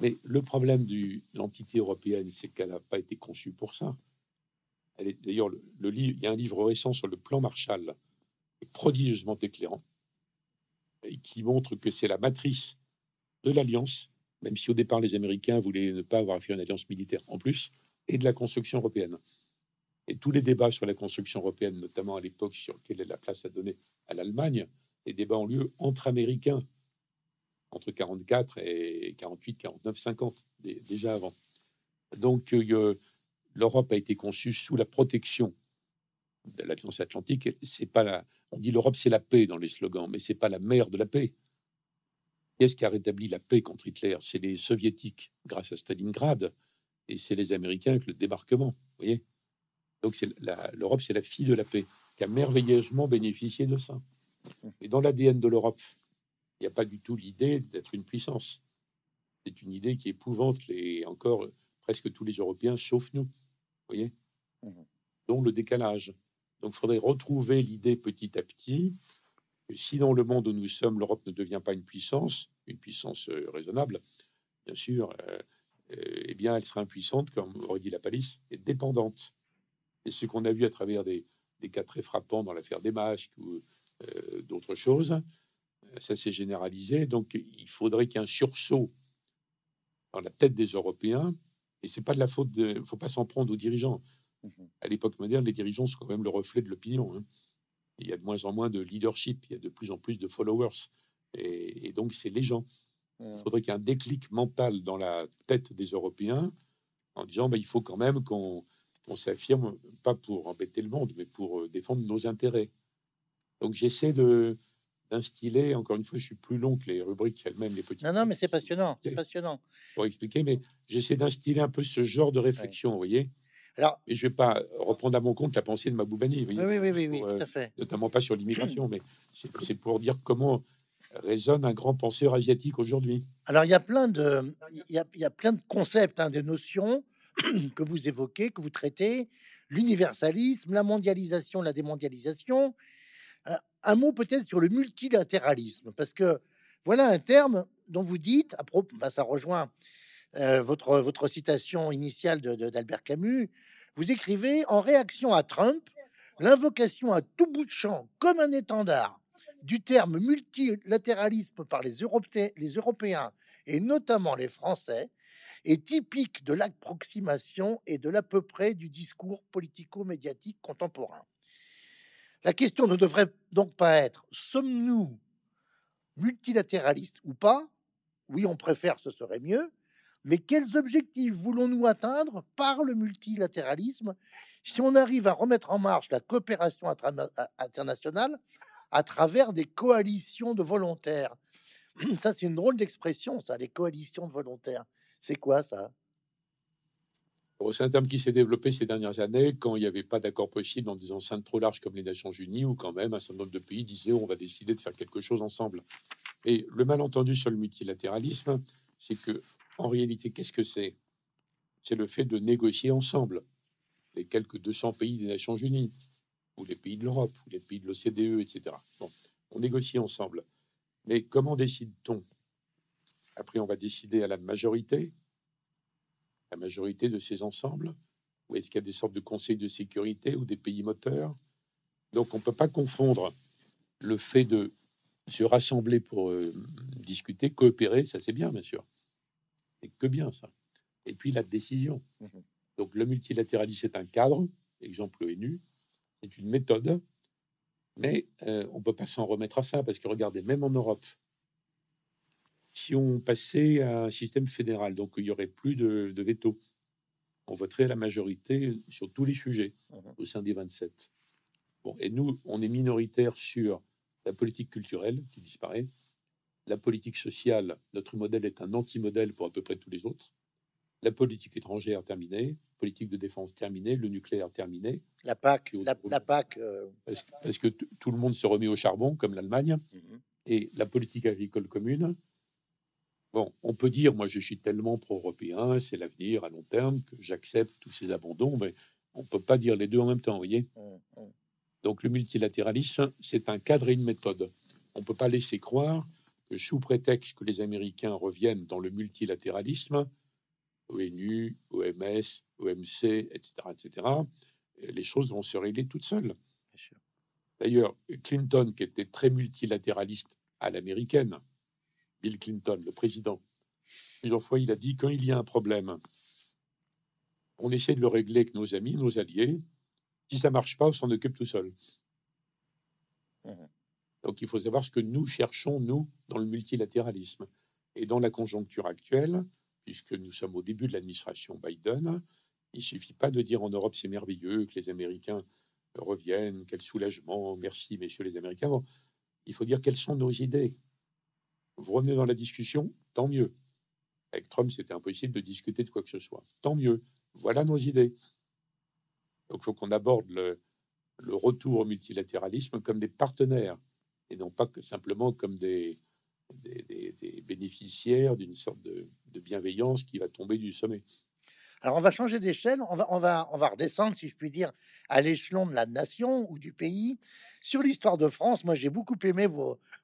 Mais le problème de l'entité européenne, c'est qu'elle n'a pas été conçue pour ça. D'ailleurs le, livre. Il y a un livre récent sur le plan Marshall, prodigieusement éclairant, et qui montre que c'est la matrice de l'alliance, même si au départ les Américains voulaient ne pas avoir à faire une alliance militaire en plus, et de la construction européenne. Et tous les débats sur la construction européenne, notamment à l'époque sur quelle est la place à donner à l'Allemagne, les débats ont lieu entre Américains, entre 44 et 48, 49, 50, déjà avant. Donc euh, l'Europe a été conçue sous la protection de l'Alliance Atlantique. C'est pas on dit l'Europe c'est la paix dans les slogans, mais c'est pas la mère de la paix. Qu'est-ce qui a rétabli la paix contre Hitler C'est les soviétiques grâce à Stalingrad et c'est les Américains avec le débarquement. Vous voyez Donc l'Europe c'est la fille de la paix qui a merveilleusement bénéficié de ça. Et dans l'ADN de l'Europe, il n'y a pas du tout l'idée d'être une puissance. C'est une idée qui épouvante les encore presque tous les Européens, sauf nous. Vous voyez mhm. Dont le décalage. Donc, il faudrait retrouver l'idée petit à petit si dans le monde où nous sommes, l'Europe ne devient pas une puissance, une puissance euh, raisonnable, bien sûr, euh, euh, eh bien, elle sera impuissante, comme aurait dit la Palisse, et dépendante. Et ce qu'on a vu à travers des, des cas très frappants dans l'affaire des masques ou euh, d'autres choses. Ça s'est généralisé. Donc, il faudrait qu'il y ait un sursaut dans la tête des Européens. Et c'est pas de la faute. Il faut pas s'en prendre aux dirigeants. Mhm. À l'époque moderne, les dirigeants sont quand même le reflet de l'opinion. Hein. Il y a de moins en moins de leadership, il y a de plus en plus de followers. Et, donc, c'est les gens. Il faudrait qu'il y ait un déclic mental dans la tête des Européens en disant bah, il faut quand même qu'on s'affirme, pas pour embêter le monde, mais pour euh, défendre nos intérêts. Donc j'essaie de d'instiller, encore une fois, je suis plus long que les rubriques elles-mêmes, les petits. Non, non, mais c'est passionnant, c'est passionnant. Pour expliquer, mais j'essaie d'instiller un peu ce genre de réflexion, vous voyez. Alors, et je vais pas reprendre à mon compte la pensée de Maboubani, oui, oui, oui, oui, tout à fait. Notamment pas sur l'immigration, mais c'est pour dire comment résonne un grand penseur asiatique aujourd'hui. Alors, il y a plein de, il y a, il y a plein de concepts, hein, de notions que vous évoquez, que vous traitez, l'universalisme, la mondialisation, la démondialisation, un mot peut-être sur le multilatéralisme, parce que voilà un terme dont vous dites, à propos, bah, ça rejoint euh, votre, citation initiale d'Albert Camus, vous écrivez en réaction à Trump, l'invocation à tout bout de champ comme un étendard du terme multilatéralisme par les, Européens, les Européens et notamment les Français est typique de l'approximation et de l'à peu près du discours politico-médiatique contemporain. La question ne devrait donc pas être sommes-nous multilatéralistes ou pas? Oui, on préfère, ce serait mieux. Mais quels objectifs voulons-nous atteindre par le multilatéralisme si on arrive à remettre en marche la coopération internationale à travers des coalitions de volontaires? Ça, c'est une drôle d'expression, ça, les coalitions de volontaires. C'est quoi ça? C'est un terme qui s'est développé ces dernières années quand il n'y avait pas d'accord possible dans des enceintes trop larges comme les Nations Unies, ou quand même un certain nombre de pays disaient on va décider de faire quelque chose ensemble. Et le malentendu sur le multilatéralisme, c'est que En réalité, qu'est-ce que c'est? C'est le fait de négocier ensemble les quelques 200 pays des Nations Unies, ou les pays de l'Europe, ou les pays de l'OCDE, etc. Bon, on négocie ensemble. Mais comment décide-t-on? Après, on va décider à la majorité, la majorité de ces ensembles, ou est-ce qu'il y a des sortes de conseils de sécurité ou des pays moteurs? Donc, on ne peut pas confondre le fait de se rassembler pour euh, discuter, coopérer, ça c'est bien, bien sûr. C'est que bien ça. Et puis la décision. Mmh Donc le multilatéralisme est un cadre, exemple l'ONU, c'est une méthode, mais euh, on ne peut pas s'en remettre à ça, parce que regardez, même en Europe, si on passait à un système fédéral, donc il y aurait plus de, de veto, on voterait la majorité sur tous les sujets mmh au sein des 27. Bon, et nous, on est minoritaire sur la politique culturelle qui disparaît, la politique sociale, notre modèle est un anti-modèle pour à peu près tous les autres. La politique étrangère terminée, politique de défense terminée, le nucléaire terminé. La PAC, la, PAC. Euh, parce, que tout le monde se remet au charbon, comme l'Allemagne, mhm. et la politique agricole commune. Bon, on peut dire, moi je suis tellement pro-européen, c'est l'avenir à long terme, que j'accepte tous ces abandons, mais on ne peut pas dire les deux en même temps, vous voyez mhm, mhm. Donc le multilatéralisme, c'est un cadre et une méthode. On ne peut pas laisser croire sous prétexte que les Américains reviennent dans le multilatéralisme, ONU, OMS, OMC, etc., etc., les choses vont se régler toutes seules. D'ailleurs, Clinton, qui était très multilatéraliste à l'américaine, Bill Clinton, le président, plusieurs fois, il a dit quand il y a un problème, on essaie de le régler avec nos amis, nos alliés. Si ça marche pas, on s'en occupe tout seul. Mmh donc il faut savoir ce que nous cherchons, nous, dans le multilatéralisme. Et dans la conjoncture actuelle, puisque nous sommes au début de l'administration Biden, il suffit pas de dire en Europe c'est merveilleux, que les Américains reviennent, quel soulagement, merci messieurs les Américains. il faut dire quelles sont nos idées. Vous revenez dans la discussion, tant mieux. Avec Trump, c'était impossible de discuter de quoi que ce soit. Tant mieux. Voilà nos idées. Donc il faut qu'on aborde le retour au multilatéralisme comme des partenaires et non pas que simplement comme des, bénéficiaires d'une sorte de, bienveillance qui va tomber du sommet. Alors on va changer d'échelle, on va, on, va, on va redescendre, si je puis dire, à l'échelon de la nation ou du pays. Sur l'histoire de France, moi j'ai beaucoup aimé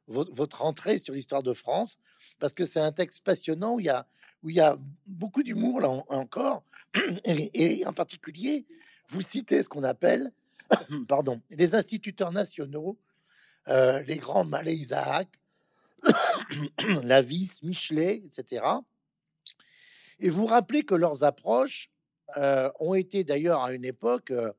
votre entrée sur l'histoire de France, parce que c'est un texte passionnant où il y a, où il y a beaucoup d'humour là encore, et, et en particulier, vous citez ce qu'on appelle pardon, les instituteurs nationaux euh, les grands Malais Isaac, Lavis, Michelet, etc. Et vous rappelez que leurs approches euh, ont été d'ailleurs à une époque euh,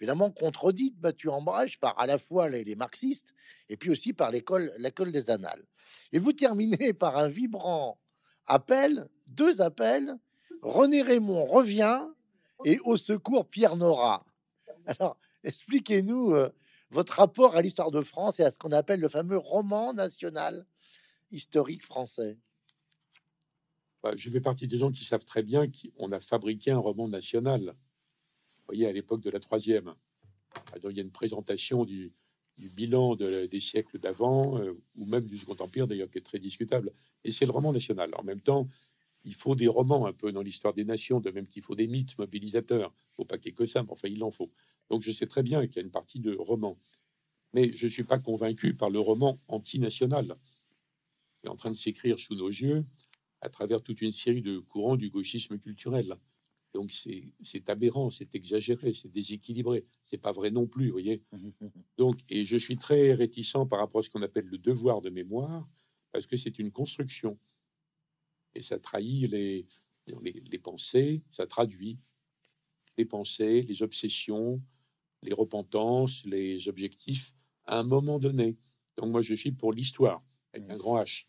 évidemment contredites, battues en brèche par à la fois les, marxistes et puis aussi par l'école, l'école des annales. Et vous terminez par un vibrant appel, deux appels. René Raymond revient et au secours Pierre Nora. Alors, expliquez-nous votre rapport à l'histoire de France et à ce qu'on appelle le fameux roman national historique français. Bah, je fais partie des gens qui savent très bien qu'on a fabriqué un roman national. Voyez, à l'époque de la troisième, il y a une présentation du, bilan des siècles d'avant, euh, ou même du Second Empire, d'ailleurs, qui est très discutable. Et c'est le roman national. En même temps, il faut des romans un peu dans l'histoire des nations, de même qu'il faut des mythes mobilisateurs. Il ne faut pas qu'il y ait que ça, mais enfin, il en faut. Donc je sais très bien qu'il y a une partie de roman. Mais je ne suis pas convaincu par le roman antinational qui est en train de s'écrire sous nos yeux à travers toute une série de courants du gauchisme culturel. Donc c'est aberrant, c'est exagéré, c'est déséquilibré. C'est pas vrai non plus, vous voyez. Donc, et je suis très réticent par rapport à ce qu'on appelle le devoir de mémoire, parce que c'est une construction. Et ça trahit les, les pensées, ça traduit les pensées, les obsessions, les repentances, les objectifs à un moment donné. Donc moi, je suis pour l'histoire, avec un grand H.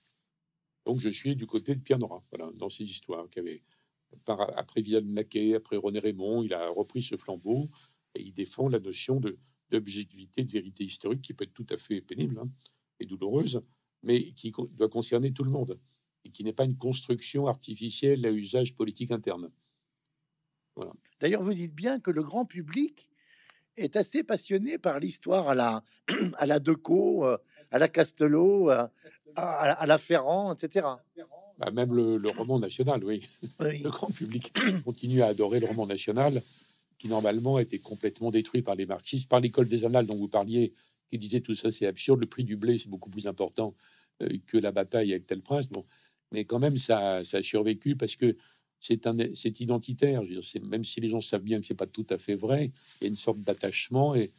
Donc je suis du côté de Pierre Nora, voilà, dans ces histoires qu'avait après Vidal Naquet, après René Raymond, il a repris ce flambeau et il défend la notion de d'objectivité, de vérité historique qui peut être tout à fait pénible hein, et douloureuse, mais qui doit concerner tout le monde et qui n'est pas une construction artificielle à usage politique interne. Voilà. D'ailleurs, vous dites bien que le grand public est assez passionné par l'histoire à la, à la Decaux, euh, à la Castelot, euh, à, la Ferrand, etc. Bah, même le, le roman national, oui. Oui. Le grand public continue à adorer le roman national, qui normalement a été complètement détruit par les marxistes, par l'école des annales dont vous parliez, qui disait tout ça c'est absurde, le prix du blé c'est beaucoup plus important euh, que la bataille avec tel prince. Bon, mais quand même ça, ça a survécu parce que c'est identitaire. Je veux dire, même si les gens savent bien que c'est pas tout à fait vrai, il y a une sorte d'attachement et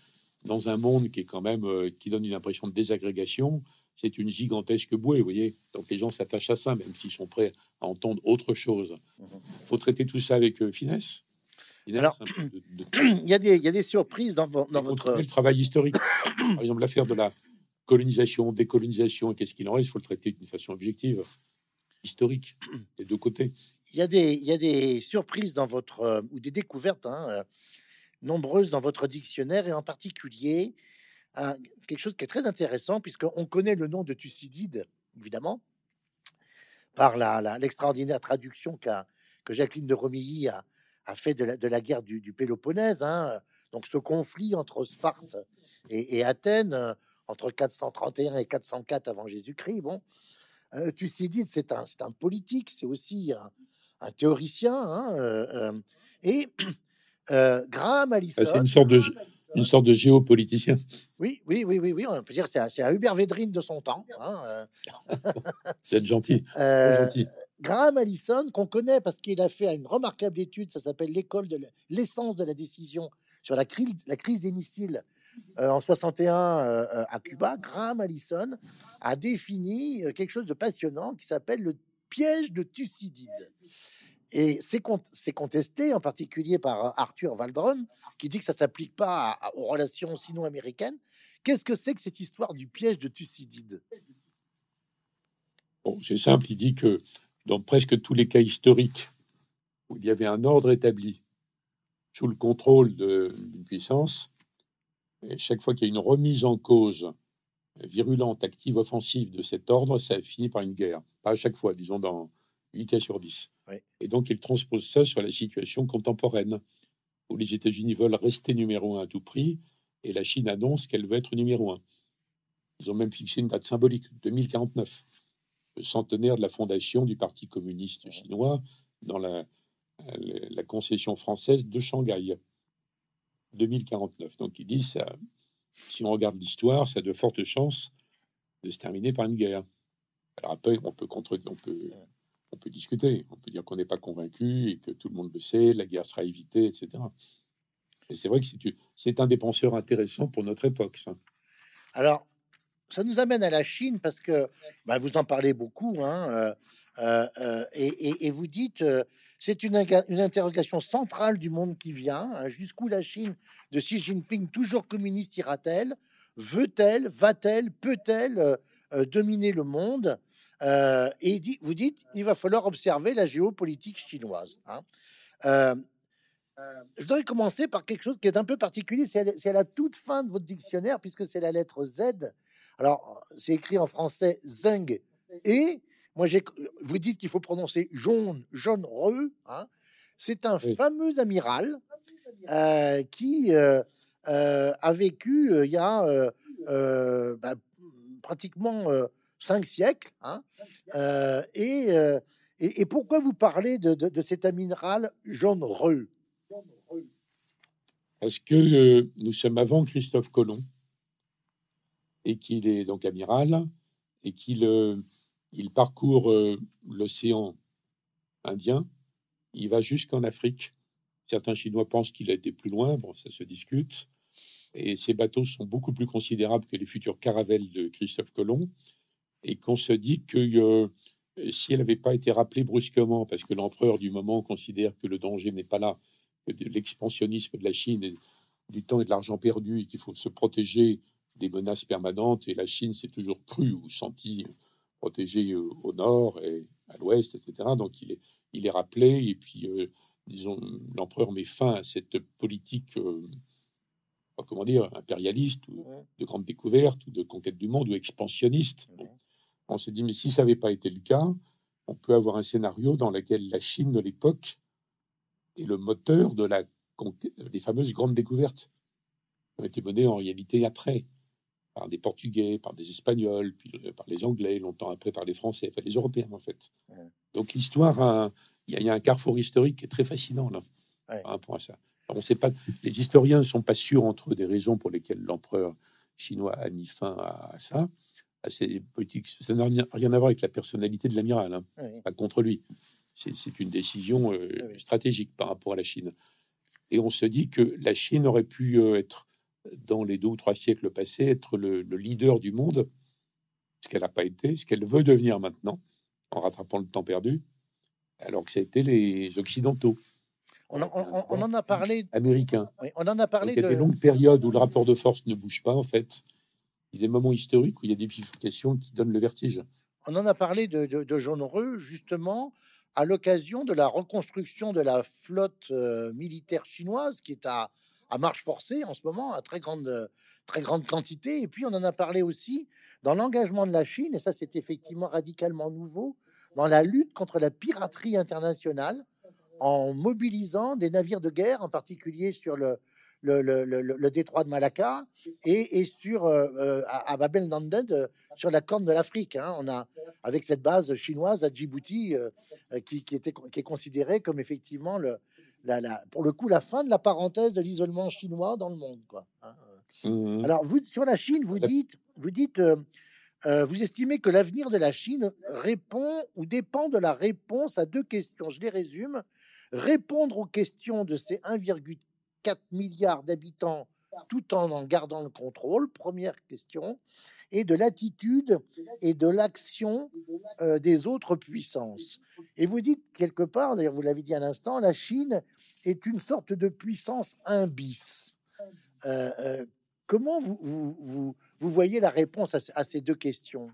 dans un monde qui est quand même euh, qui donne une impression de désagrégation, c'est une gigantesque bouée, vous voyez. Donc les gens s'attachent à ça, même s'ils sont prêts à entendre autre chose. Mhm. Il faut traiter tout ça avec euh, finesse. Finesse, Alors, peu de- de- Il y a des, il y a des surprises dans, vo- dans votre. le travail historique. Par exemple, l'affaire de la colonisation, décolonisation, qu'est-ce qu'il en reste, il faut le traiter d'une façon objective, historique, des deux côtés. Il y a des, surprises dans votre euh, ou des découvertes hein, euh, nombreuses dans votre dictionnaire et en particulier quelque chose qui est très intéressant puisqu'on connaît le nom de Thucydide évidemment par la, la- l'extraordinaire traduction qu'a que Jacqueline de Romilly a, a fait de la, guerre du, Péloponnèse. hein. Donc ce conflit entre Sparte et, Athènes euh, entre 431 et 404 avant Jésus-Christ. Bon, Thucydide, c'est un, un politique, c'est aussi un, un théoricien. hein, euh, euh, et euh, Graham Allison. Ah, C'est une sorte de, une sorte de géopoliticien. Oui, oui, oui, oui, oui, on peut dire c'est un, c'est un Hubert Védrine de son temps. hein, êtes gentil, euh, gentil. Graham Allison, qu'on connaît parce qu'il a fait une remarquable étude, ça s'appelle l'école de l'essence de la décision sur la crise, la crise des missiles euh, en 61 euh, à Cuba. Graham Allison a défini quelque chose de passionnant qui s'appelle le piège de Thucydide. Et c'est con- c'est contesté en particulier par euh, Arthur Valdron, qui dit que ça s'applique pas aux relations sino-américaines. Qu'est-ce que c'est que cette histoire du piège de Thucydide? Bon, c'est simple, il dit que dans presque tous les cas historiques où il y avait un ordre établi sous le contrôle d'une puissance, et chaque fois qu'il y a une remise en cause virulente, active, offensive de cet ordre, ça finit par une guerre. Pas à chaque fois, disons dans 8 cas sur 10. Oui. Et donc il transpose ça sur la situation contemporaine, où les États-Unis veulent rester numéro un à tout prix, et la Chine annonce qu'elle veut être numéro un. Ils ont même fixé une date symbolique, 2049 le centenaire de la fondation du Parti communiste chinois dans la, concession française de Shanghai, 2049. Donc ils disent, ça, si on regarde l'histoire, ça a de fortes chances de se terminer par une guerre. Alors après, on peut, contre, on peut, on peut discuter, on peut dire qu'on n'est pas convaincu et que tout le monde le sait, la guerre sera évitée, etc. Et c'est vrai que c'est un des penseurs intéressants pour notre époque. Ça. Alors, ça nous amène à la Chine parce que bah, vous en parlez beaucoup, hein, euh, euh, euh, et, vous dites c'est une, interrogation centrale du monde qui vient. hein, Jusqu'où la Chine de Xi Jinping, toujours communiste, ira-t-elle? Veut-elle? Va-t-elle? Peut-elle? Dominer le monde Euh, Et dit- vous dites il va falloir observer la géopolitique chinoise. hein. Euh, euh, je voudrais commencer par quelque chose qui est un peu particulier. C'est à la- c'est à la toute fin de votre dictionnaire, puisque c'est la lettre Z. Alors, c'est écrit en français Zeng. Et moi, vous dites qu'il faut prononcer jaune, jaune, re. hein. C'est un Oui. fameux amiral euh, qui euh, euh, a vécu euh, il y a euh, euh, bah, pratiquement euh, cinq siècles. hein. Euh, et, euh, et, et pourquoi vous parlez de, de- de cet amiral jaune, re Parce que euh, nous sommes avant Christophe Colomb et qu'il est donc amiral et qu'il euh, il parcourt euh, l'océan Indien. Il va jusqu'en Afrique. Certains Chinois pensent qu'il a été plus loin. Bon, ça se discute. Et ces bateaux sont beaucoup plus considérables que les futures caravelles de Christophe Colomb. Et qu'on se dit que euh, si elle n'avait pas été rappelée brusquement, parce que l'empereur du moment considère que le danger n'est pas là, que l'expansionnisme de la Chine et du temps et de l'argent perdu et qu'il faut se protéger des menaces permanentes. Et la Chine s'est toujours crue ou sentie protégée euh, au nord et à l'ouest, etc. Donc il est, il est rappelé et puis, euh, disons, l'empereur met fin à cette politique, euh, comment dire, impérialiste ou de grande découverte ou de conquête du monde ou expansionniste. Bon. On s'est dit, mais si ça n'avait pas été le cas, on peut avoir un scénario dans lequel la Chine de l'époque est le moteur de la conquête, des fameuses grandes découvertes qui ont été menées en réalité après. par des Portugais, par des Espagnols, puis euh, par les Anglais, longtemps après par les Français, enfin les Européens en fait. Donc l'histoire, il y, a un carrefour historique qui est très fascinant là, par rapport à ça. On sait pas, les historiens ne sont pas sûrs entre eux des raisons pour lesquelles l'empereur chinois a mis fin à, ça. À ces politiques. Ça n'a rien, à voir avec la personnalité de l'amiral, hein, pas contre lui. C'est une décision euh, stratégique par rapport à la Chine. Et on se dit que la Chine aurait pu euh, être, dans les deux ou trois siècles passés, être le, leader du monde, ce qu'elle n'a pas été, ce qu'elle veut devenir maintenant, en rattrapant le temps perdu, alors que ça a été les Occidentaux. On, en a parlé. Américains. on en a parlé. Il y a des longues périodes où le rapport de force ne bouge pas, en fait. Il y a des moments historiques où il y a des bifurcations qui donnent le vertige. On en a parlé de, de, de Jean Heureux, justement, à l'occasion de la reconstruction de la flotte euh, militaire chinoise qui est à, à, marche forcée en ce moment, à très grande, très grande quantité. Et puis on en a parlé aussi dans l'engagement de la Chine, et ça c'est effectivement radicalement nouveau, dans la lutte contre la piraterie internationale, en mobilisant des navires de guerre, en particulier sur le, le, détroit de Malacca et, sur euh, euh, à, Babel Nanded euh, sur la corne de l'Afrique. Hein. On a avec cette base chinoise à Djibouti qui, était qui est considérée comme effectivement le la, la, pour le coup la fin de la parenthèse de l'isolement chinois dans le monde. Quoi, hein. mmh. Alors vous sur la Chine, vous dites vous dites vous estimez que l'avenir de la Chine répond ou dépend de la réponse à deux questions. Je les résume. Répondre aux questions de ces 1,4 4 milliards d'habitants tout en en gardant le contrôle, première question, et de l'attitude et de l'action euh, des autres puissances. Et vous dites quelque part, d'ailleurs vous l'avez dit à l'instant, la Chine est une sorte de puissance bis. Euh, euh, comment vous, vous, voyez la réponse à, ces deux questions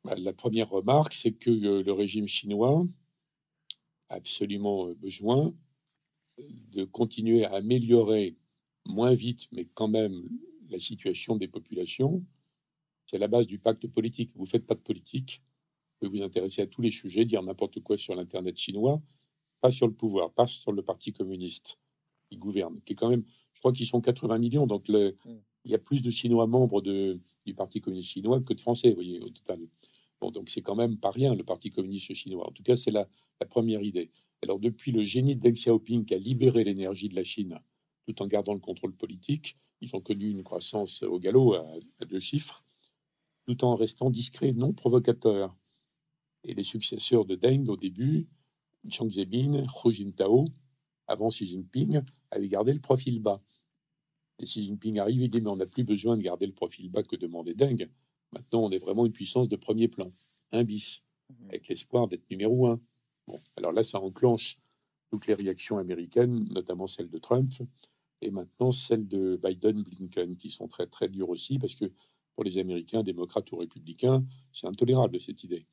bah, La première remarque, c'est que le régime chinois absolument euh, besoin de continuer à améliorer moins vite, mais quand même, la situation des populations. C'est la base du pacte politique. Vous faites pas de politique, vous vous intéresser à tous les sujets, dire n'importe quoi sur l'Internet chinois, pas sur le pouvoir, pas sur le Parti communiste qui gouverne, qui est quand même, je crois qu'ils sont 80 millions, donc le, mm. il y a plus de Chinois membres de, du Parti communiste chinois que de Français, vous voyez, au total. Donc c'est quand même pas rien, le Parti communiste chinois. En tout cas, c'est la, première idée. Alors, depuis le génie de Deng Xiaoping qui a libéré l'énergie de la Chine tout en gardant le contrôle politique, ils ont connu une croissance au galop à, deux chiffres, tout en restant discrets, non provocateurs. Et les successeurs de Deng, au début, Jiang Zemin, Hu Jintao, avant Xi Jinping, avaient gardé le profil bas. Et Xi Jinping arrive et dit Mais on n'a plus besoin de garder le profil bas que demandait Deng. Maintenant, on est vraiment une puissance de premier plan, un bis, mhm. avec l'espoir d'être numéro un. Bon, alors là, ça enclenche toutes les réactions américaines, notamment celle de Trump, et maintenant celle de Biden, Blinken, qui sont très très dures aussi, parce que pour les Américains, démocrates ou républicains, c'est intolérable cette idée.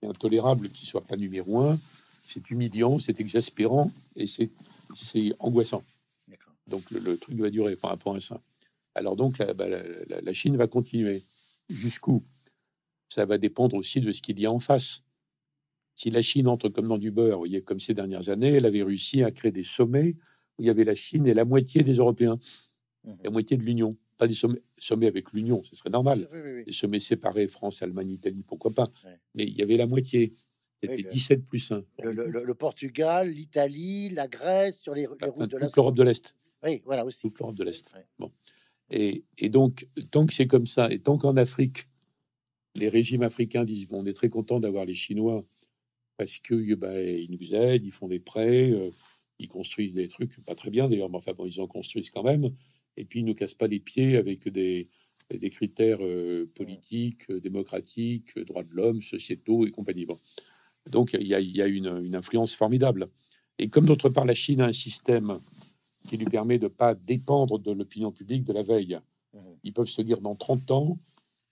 C'est intolérable qu'il soit pas numéro un. C'est humiliant, c'est exaspérant et c'est c'est angoissant. Donc le, truc va durer par rapport à ça. Alors donc bah, la Chine va continuer. Jusqu'où? Ça va dépendre aussi de ce qu'il y a en face. Si la Chine entre comme dans du beurre, voyez, comme ces dernières années, elle avait réussi à créer des sommets où il y avait la Chine et la moitié des Européens, mmh la moitié de l'Union. Pas des sommets, avec l'Union, ce serait normal. Des sommets séparés, France, Allemagne, Italie, pourquoi pas. Mais il y avait la moitié. C'était 17 plus 1. Le, Portugal, l'Italie, la Grèce, sur les, les routes de l'Europe de l'Est. Oui, voilà aussi. Toute l'Europe de l'Est. Bon. Et, donc, tant que c'est comme ça, et tant qu'en Afrique, les régimes africains disent bon, on est très content d'avoir les Chinois parce que bah, ils nous aident, ils font des prêts, euh, ils construisent des trucs pas très bien d'ailleurs, mais enfin bon, ils en construisent quand même. Et puis ils nous cassent pas les pieds avec des, critères euh, politiques, euh, démocratiques, droits de l'homme, sociétaux et compagnie. Donc il y a, une, influence formidable. Et comme d'autre part la Chine a un système qui lui permet de ne pas dépendre de l'opinion publique de la veille. Mhm. Ils peuvent se dire dans 30 ans,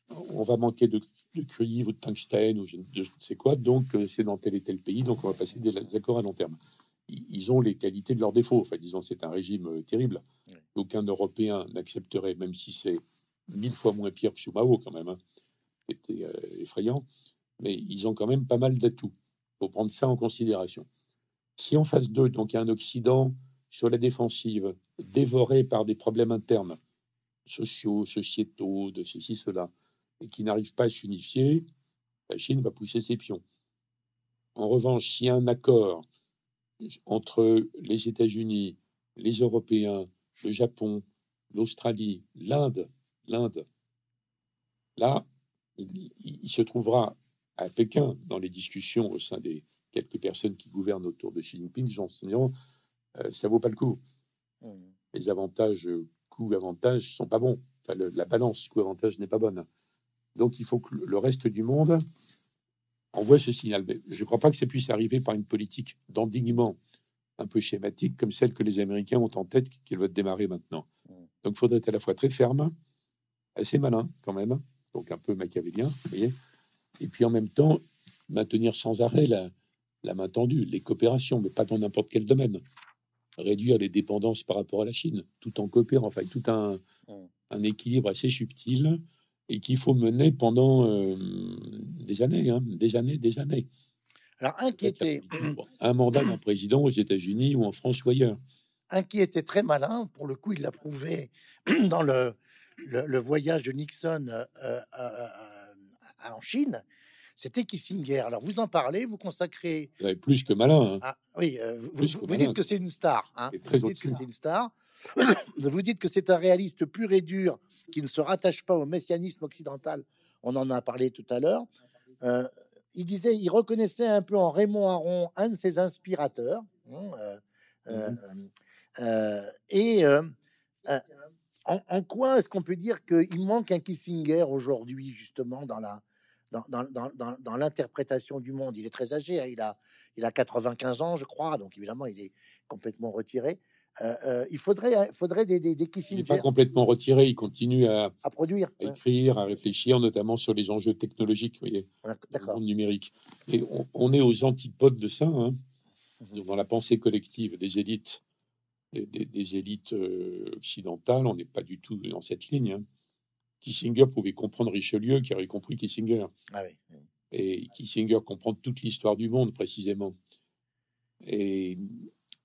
on va manquer de, de cuivre ou de tungstène ou je, ne sais quoi, donc euh, c'est dans tel et tel pays, donc on va passer des accords à long terme. Ils, ont les qualités de leurs défauts. Enfin, disons, c'est un régime euh, terrible. Aucun Européen n'accepterait, même si c'est mille fois moins pire que Mao quand même. C'était hein. euh, effrayant. Mais ils ont quand même pas mal d'atouts. Il faut prendre ça en considération. Si en face d'eux, donc il y a un Occident sur la défensive, dévoré par des problèmes internes, sociaux, sociétaux, de ceci, cela, et qui n'arrivent pas à s'unifier, la Chine va pousser ses pions. En revanche, s'il y a un accord entre les États-Unis, les Européens, le Japon, l'Australie, l'Inde, l'Inde, là, il, se trouvera à Pékin dans les discussions au sein des quelques personnes qui gouvernent autour de Xi Jinping, j'en ça vaut pas le coup. Mmh. Les avantages coût-avantage sont pas bons. la balance coût-avantage n'est pas bonne. Donc il faut que le reste du monde envoie ce signal. Mais je ne crois pas que ça puisse arriver par une politique d'endignement un peu schématique comme celle que les Américains ont en tête, qu'ils veulent démarrer maintenant. Mmh. Donc il faudrait être à la fois très ferme, assez malin quand même, donc un peu machiavélien, vous voyez, et puis en même temps maintenir sans arrêt la, la main tendue, les coopérations, mais pas dans n'importe quel domaine. Réduire les dépendances par rapport à la Chine, tout en coopérant, enfin tout un, mmh. un équilibre assez subtil et qu'il faut mener pendant euh, des années, hein, des années, des années. Alors, inquiété. Un mandat d'un président aux États-Unis ou en France ou ailleurs. Un qui était très malin, pour le coup, il l'a prouvé dans le, le, voyage de Nixon euh, euh, en Chine, c'était Kissinger. Alors, vous en parlez, vous consacrez. plus que malin. Hein. Ah, oui, vous, dites que c'est une star. Hein. Vous dites que c'est une star. vous dites que c'est un réaliste pur et dur qui ne se rattache pas au messianisme occidental. On en a parlé tout à l'heure. Euh, il disait, il reconnaissait un peu en Raymond Aron un de ses inspirateurs. Hein, euh, euh, mm-hmm. et en, quoi est-ce qu'on peut dire qu'il manque un Kissinger aujourd'hui, justement, dans la dans, dans, dans, dans l'interprétation du monde Il est très âgé, hein, il, a, il a 95 ans, je crois, donc évidemment, il est complètement retiré. Euh, euh, il faudrait, faudrait des, des, des Il n'est pas complètement retiré, il continue à, à produire, à écrire, à réfléchir, notamment sur les enjeux technologiques, vous voyez, D'accord. numérique. Et on, est aux antipodes de ça, hein, mmh dans la pensée collective des élites, des, des, élites euh, occidentales, on n'est pas du tout dans cette ligne. Hein. Kissinger pouvait comprendre Richelieu, qui aurait compris Kissinger. Ah oui. Et Kissinger comprend toute l'histoire du monde précisément. Et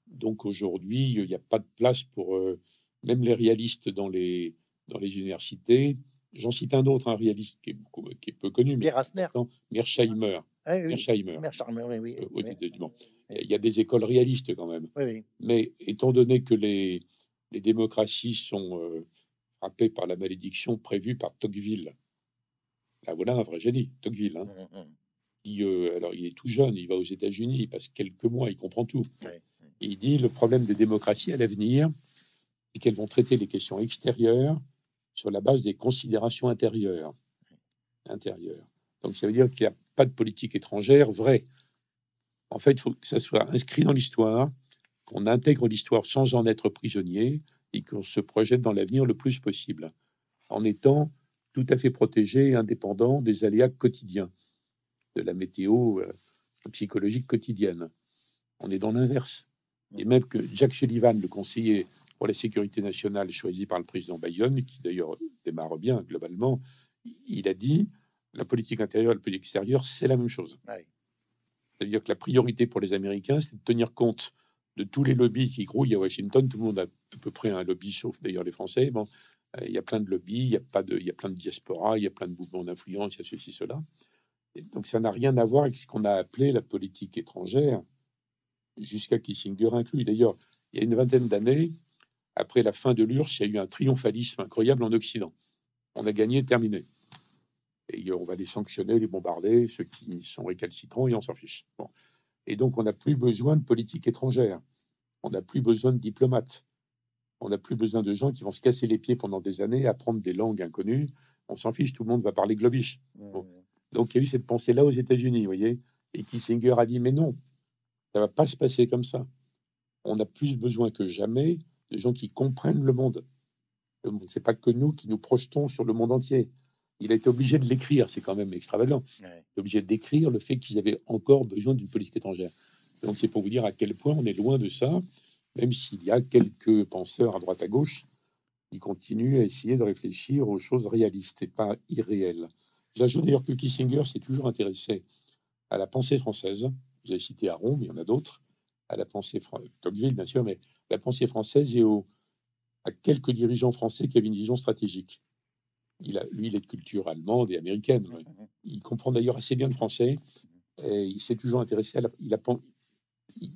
donc aujourd'hui, il n'y a pas de place pour euh, même les réalistes dans les, dans les universités. J'en cite un autre, un réaliste qui est, qui est peu connu, mais Mearsheimer. Ah, oui, oui. oui, euh, Il y a des écoles réalistes quand même. Mais étant donné que les, les démocraties sont euh, frappées par la malédiction prévue par Tocqueville, là voilà un vrai génie, Tocqueville. Hein, mmh, mmh. Qui, alors il est tout jeune, il va aux États-Unis, il passe quelques mois, il comprend tout il dit le problème des démocraties à l'avenir, c'est qu'elles vont traiter les questions extérieures sur la base des considérations intérieures. intérieures. Donc ça veut dire qu'il n'y a pas de politique étrangère vraie. En fait, il faut que ça soit inscrit dans l'histoire, qu'on intègre l'histoire sans en être prisonnier et qu'on se projette dans l'avenir le plus possible, en étant tout à fait protégé et indépendant des aléas quotidiens, de la météo euh, psychologique quotidienne. On est dans l'inverse. Et même que Jacques Sullivan, le conseiller pour la sécurité nationale choisi par le président Bayonne, qui d'ailleurs démarre bien globalement, il a dit la politique intérieure et la politique extérieure, c'est la même chose. C'est-à-dire que la priorité pour les Américains, c'est de tenir compte de tous les lobbies qui grouillent à Washington. Tout le monde a à peu près un lobby, sauf d'ailleurs les Français. Bon, euh, il y a plein de lobbies, il y a pas y a plein de diaspora, il y a plein de mouvements d'influence, il y a ceci, cela. Donc ça n'a rien à voir avec ce qu'on a appelé la politique étrangère, jusqu'à Kissinger inclus. D'ailleurs, il y a une vingtaine d'années, après la fin de l'URSS, il y a eu un triomphalisme incroyable en Occident. On a gagné, terminé. Et on va les sanctionner, les bombarder, ceux qui sont récalcitrants, et on s'en fiche. Et donc, on n'a plus besoin de politique étrangère. On n'a plus besoin de diplomates. On n'a plus besoin de gens qui vont se casser les pieds pendant des années, apprendre des langues inconnues. On s'en fiche, tout le monde va parler globish. Donc, il y a eu cette pensée-là aux États-Unis, vous voyez. Et Kissinger a dit, mais non, ça va pas se passer comme ça. On a plus besoin que jamais de gens qui comprennent le monde. Le monde, c'est pas que nous qui nous projetons sur le monde entier. Il a été obligé de l'écrire, c'est quand même extravagant. Il est obligé d'écrire le fait qu'ils avaient encore besoin d'une politique étrangère. Donc c'est pour vous dire à quel point on est loin de ça, même s'il y a quelques penseurs à droite à gauche qui continuent à essayer de réfléchir aux choses réalistes et pas irréelles. J'ajoute d'ailleurs que Kissinger s'est toujours intéressé à la pensée française, vous avez cité Aron, mais il y en a d'autres, à la pensée Tocqueville, bien sûr, mais la pensée française et au, à quelques dirigeants français qui avaient une vision stratégique. Il a, lui, il est de culture allemande et américaine. Mhm. Il comprend d'ailleurs assez bien le français. Et il s'est toujours intéressé à la, il, a,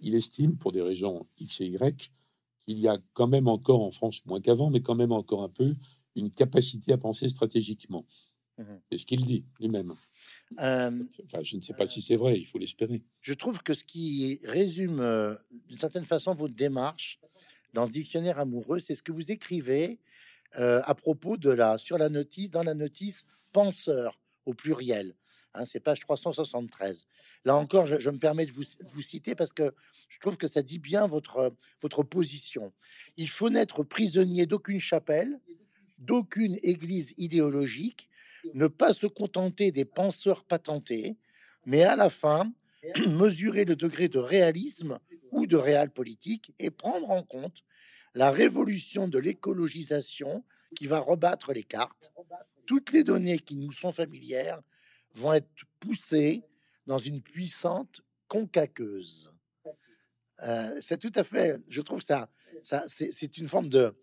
il estime, pour des raisons X et Y, qu'il y a quand même encore en France, moins qu'avant, mais quand même encore un peu, une capacité à penser stratégiquement. C'est ce qu'il dit lui-même. Euh, Enfin, je ne sais pas si c'est vrai, il faut l'espérer. je trouve que ce qui résume euh, d'une certaine façon votre démarche dans le dictionnaire amoureux, c'est ce que vous écrivez euh, à propos de la sur la notice, dans la notice penseur au pluriel. Hein, c'est page 373. Là encore, je, me permets de vous, vous citer parce que je trouve que ça dit bien votre, votre position. Il faut n'être prisonnier d'aucune chapelle, d'aucune église idéologique, ne pas se contenter des penseurs patentés, mais à la fin, mesurer le degré de réalisme ou de réel politique et prendre en compte la révolution de l'écologisation qui va rebattre les cartes. Toutes les données qui nous sont familières vont être poussées dans une puissante concaqueuse. Euh, c'est tout à fait, je trouve ça, ça c'est c'est une forme de,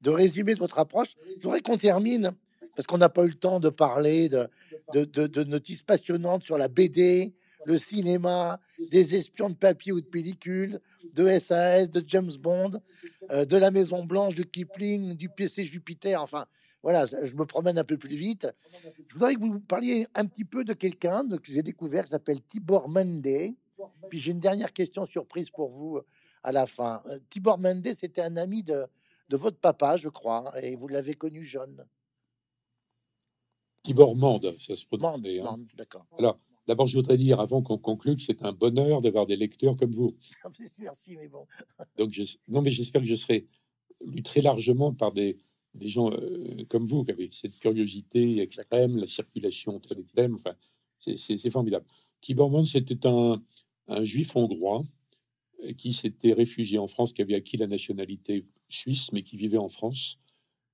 de résumé de votre approche. Je voudrais qu'on termine, parce qu'on n'a pas eu le temps de parler de, de, de- de notices passionnantes sur la BD, le cinéma, des espions de papier ou de pellicule, de SAS, de James Bond, euh, de la Maison Blanche, de Kipling, du PC Jupiter. Enfin, voilà, je me promène un peu plus vite. Je voudrais que vous parliez un petit peu de quelqu'un que j'ai découvert qui s'appelle Tibor Mende. Puis j'ai une dernière question surprise pour vous euh, à la fin. Euh, Tibor Mende, c'était un ami de, de votre papa, je crois, et vous l'avez connu jeune. Tibor Mande, ça se Mende, prononce. hein. Mende, d'accord. Alors, d'abord, je voudrais dire, avant qu'on conclue, que c'est un bonheur d'avoir des lecteurs comme vous. Merci, mais bon. Donc, je- non, mais j'espère que je serai lu très largement par des, des gens euh, comme vous, avec cette curiosité extrême, la circulation très extrême. Enfin, c'est- formidable. Tibor Mande, c'était un, un juif hongrois euh, qui s'était réfugié en France, qui avait acquis la nationalité suisse, mais qui vivait en France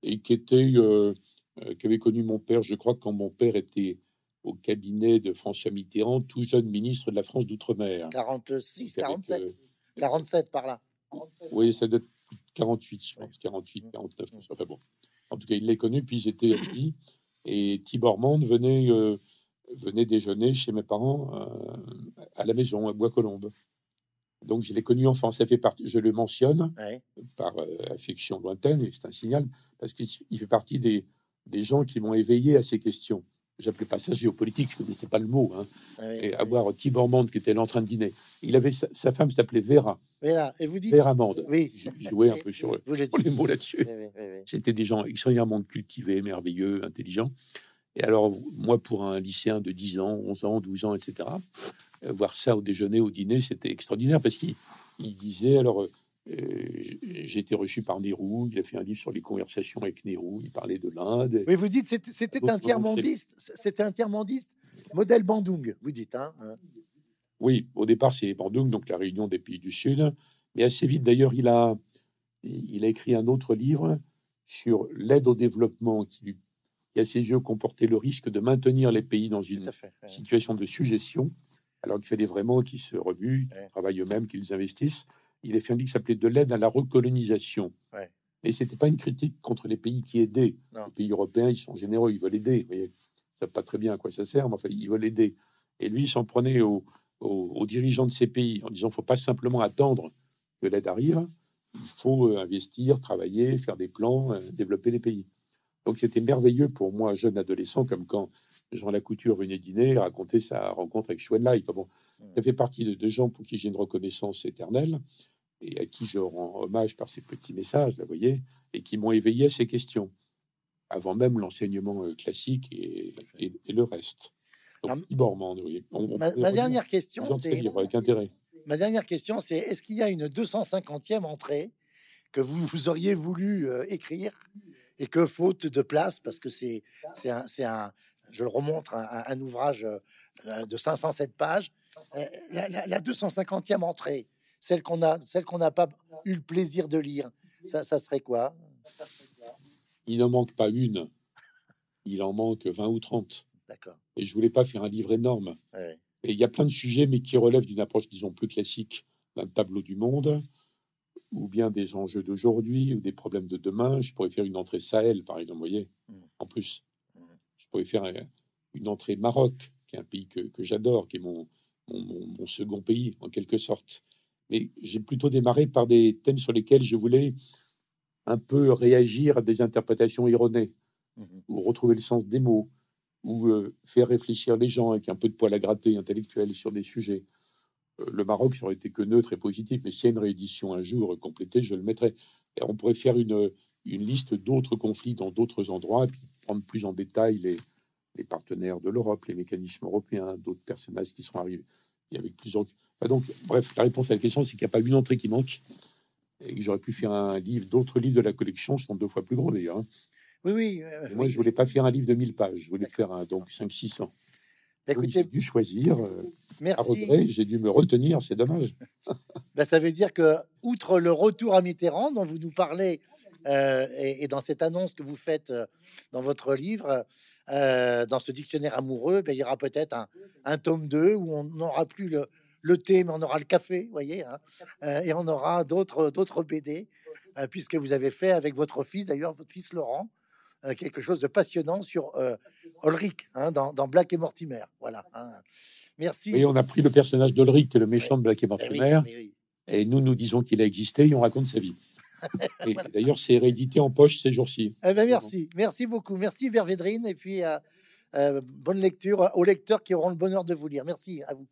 et qui était, euh, euh, qui avait connu mon père. Je crois quand mon père était au cabinet de François Mitterrand, tout jeune ministre de la France d'outre-mer. 46, Avec, 47, euh, 47 par là. oui, ça doit être 48, je pense, 48, 49, enfin bon. En tout cas, il les connu, puis étaient amis. Et Tibor Mande venait, euh, venait déjeuner chez mes parents euh, à la maison, à Bois-Colombes. Donc, je l'ai connu enfant. Ça fait partie, je le mentionne Ouais. par euh, affection lointaine, et c'est un signal, parce qu'il il fait partie des, des gens qui m'ont éveillé à ces questions. J'appelais pas ça géopolitique, je connaissais pas le mot. Hein. Et avoir Tibor Mande qui était là en train de dîner. Il avait sa, sa femme s'appelait Vera, Voilà. Et vous dites. Vera Mande. Oui. J'ai joué un peu sur, Vous sur les mots là-dessus. Oui, oui, oui, oui. C'était des gens extraordinairement cultivés, merveilleux, intelligents. Et alors, moi, pour un lycéen de 10 ans, 11 ans, 12 ans, etc., euh, voir ça au déjeuner, au dîner, c'était extraordinaire parce qu'il il disait, alors, euh, j'ai été reçu par Nehru, il a fait un livre sur les conversations avec Nehru, il parlait de l'Inde. Oui, vous dites c'était c'était un tiers-mondiste, c'était un tiers-mondiste modèle Bandung, vous dites, hein hein. Oui, au départ, c'est Bandung, donc la réunion des pays du Sud. Mais assez vite, d'ailleurs, il a, il a écrit un autre livre sur l'aide au développement qui, lui- qui, à ses yeux, comportait le risque de maintenir les pays dans une fait. ouais. situation de suggestion, alors qu'il fallait vraiment qu'ils se remuent, qu'ils Ouais. travaillent eux-mêmes, qu'ils investissent. Il a fait un livre qui s'appelait De l'aide à la recolonisation. Ouais. Mais c'était pas une critique contre les pays qui aidaient. Non. Les pays européens, ils sont généreux, ils veulent aider. Vous voyez, ils savent pas très bien à quoi ça sert, mais enfin, ils veulent aider. Et lui, il s'en prenait aux, aux- aux dirigeants de ces pays en disant faut pas simplement attendre que l'aide arrive, il faut euh, investir, travailler, faire des plans, euh, développer les pays. Donc c'était merveilleux pour moi, jeune adolescent, comme quand Jean Lacouture venait dîner et racontait sa rencontre avec Chouin Lai. Enfin bon, ça fait partie de, de gens pour qui j'ai une reconnaissance éternelle et à qui je rends hommage par ces petits messages, là, vous voyez, et qui m'ont éveillé à ces questions, avant même l'enseignement euh, classique et, et- et le reste. Donc, Alors. On- on Ma, dernière question, c'est livre avec intérêt. ma dernière question, c'est est-ce qu'il y a une 250e entrée que vous, vous auriez voulu euh, écrire et que faute de place, parce que c'est c'est un, c'est un, je le remontre, un, un- ouvrage euh, de 507 pages, euh, la, la- la 250e entrée, celle qu'on a, celle qu'on n'a pas eu le plaisir de lire, ça, ça serait quoi? Il n'en manque pas une, il en manque 20 ou 30. D'accord. Et je voulais pas faire un livre énorme. Ouais. Et il y a plein de sujets, mais qui relèvent d'une approche, disons, plus classique d'un tableau du monde. ou bien des enjeux d'aujourd'hui ou des problèmes de demain. Je pourrais faire une entrée Sahel, par exemple, vous voyez, Mm. en plus. Pourrais faire une entrée Maroc, qui est un pays que, que j'adore, qui est mon, mon, second pays, en quelque sorte. Mais j'ai plutôt démarré par des thèmes sur lesquels je voulais un peu réagir à des interprétations erronées, Mhm. ou retrouver le sens des mots, ou euh, faire réfléchir les gens avec un peu de poil à gratter intellectuel sur des sujets. Euh, le Maroc, ça aurait été que neutre et positif, mais s'il y a une réédition un jour complétée, je le mettrai. Et on pourrait faire une, une liste d'autres conflits dans d'autres endroits, et puis prendre plus en détail les, les partenaires de l'Europe, les mécanismes européens, d'autres personnages qui sont arrivés. Et avec plusieurs... Enfin, donc, bref, la réponse à la question, c'est qu'il n'y a pas une entrée qui manque, et que j'aurais pu faire un livre, d'autres livres de la collection sont deux fois plus gros d'ailleurs. hein. Oui, oui. euh, Et Moi, oui. je voulais pas faire un livre de 1000 pages, je voulais faire un donc 500-600. Bah, Oui, j'ai dû choisir, euh, à merci. regret, j'ai dû me retenir, c'est dommage. Ben, ça veut dire que, outre le retour à Mitterrand dont vous nous parlez, euh, et, et dans cette annonce que vous faites euh, dans votre livre, euh, dans ce dictionnaire amoureux, ben, il y aura peut-être un, un tome 2 où on n'aura plus le, le thé, mais on aura le café, voyez, hein, euh, et on aura d'autres d'autres BD, puisque vous avez fait avec votre fils, d'ailleurs, votre fils Laurent, quelque chose de passionnant sur Ulrich, hein, dans, dans Black et Mortimer. Voilà. hein. Merci. Et on a pris le personnage d'Olric, qui est le méchant de Black et Eh oui, Mortimer, eh oui. et nous, nous disons qu'il a existé et on raconte sa vie. Voilà. D'ailleurs, c'est réédité en poche ces jours-ci. Eh ben, merci, merci beaucoup. Merci Vervédrine et puis euh, euh, bonne lecture aux lecteurs qui auront le bonheur de vous lire. Merci à vous.